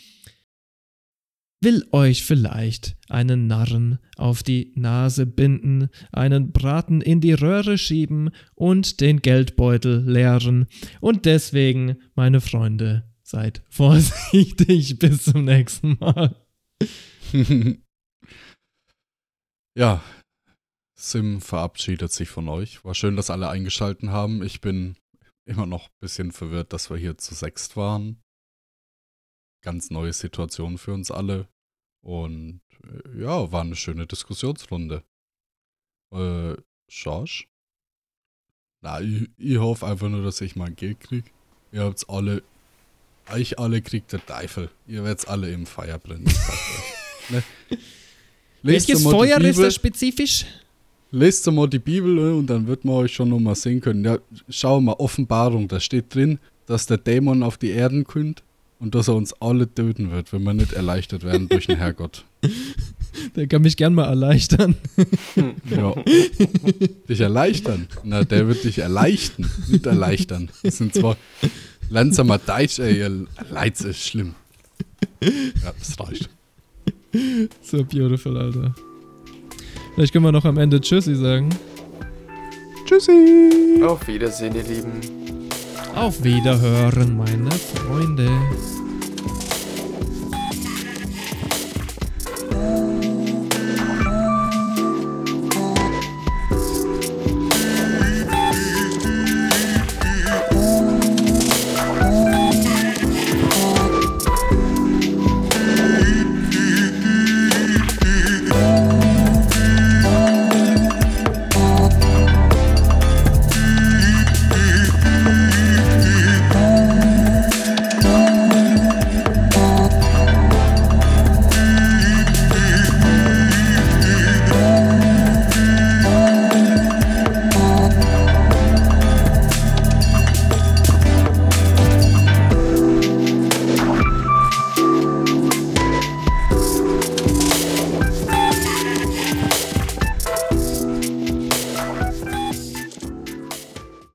will euch vielleicht einen Narren auf die Nase binden, einen Braten in die Röhre schieben und den Geldbeutel leeren. Und deswegen, meine Freunde, seid vorsichtig. Bis zum nächsten Mal. ja, Sim verabschiedet sich von euch. War schön, dass alle eingeschalten haben. Ich bin immer noch ein bisschen verwirrt, dass wir hier zu sechst waren. Ganz neue Situation für uns alle. Und äh, ja, war eine schöne Diskussionsrunde. Äh, Schorsch? Na, ich, ich hoffe einfach nur, dass ich mein Geld krieg. Ihr habt's alle, euch alle kriegt der Teufel. Ihr werdet's alle im Feuer brennen. ne? Welches Feuer ist Bibel. das spezifisch? Lest mal die Bibel und dann wird man euch schon nochmal sehen können. Ja, schau mal, Offenbarung, da steht drin, dass der Dämon auf die Erden kommt und dass er uns alle töten wird, wenn wir nicht erleichtert werden durch den Herrgott. Der kann mich gern mal erleichtern. Ja. dich erleichtern? Na, der wird dich erleichtern, nicht erleichtern. Das sind zwar langsamer Deutsch, ey, ihr Leids ist schlimm. Ja, das reicht. so beautiful, Alter. Vielleicht können wir noch am Ende Tschüssi sagen. Tschüssi! Auf Wiedersehen, ihr Lieben. Auf Wiederhören, meine Freunde.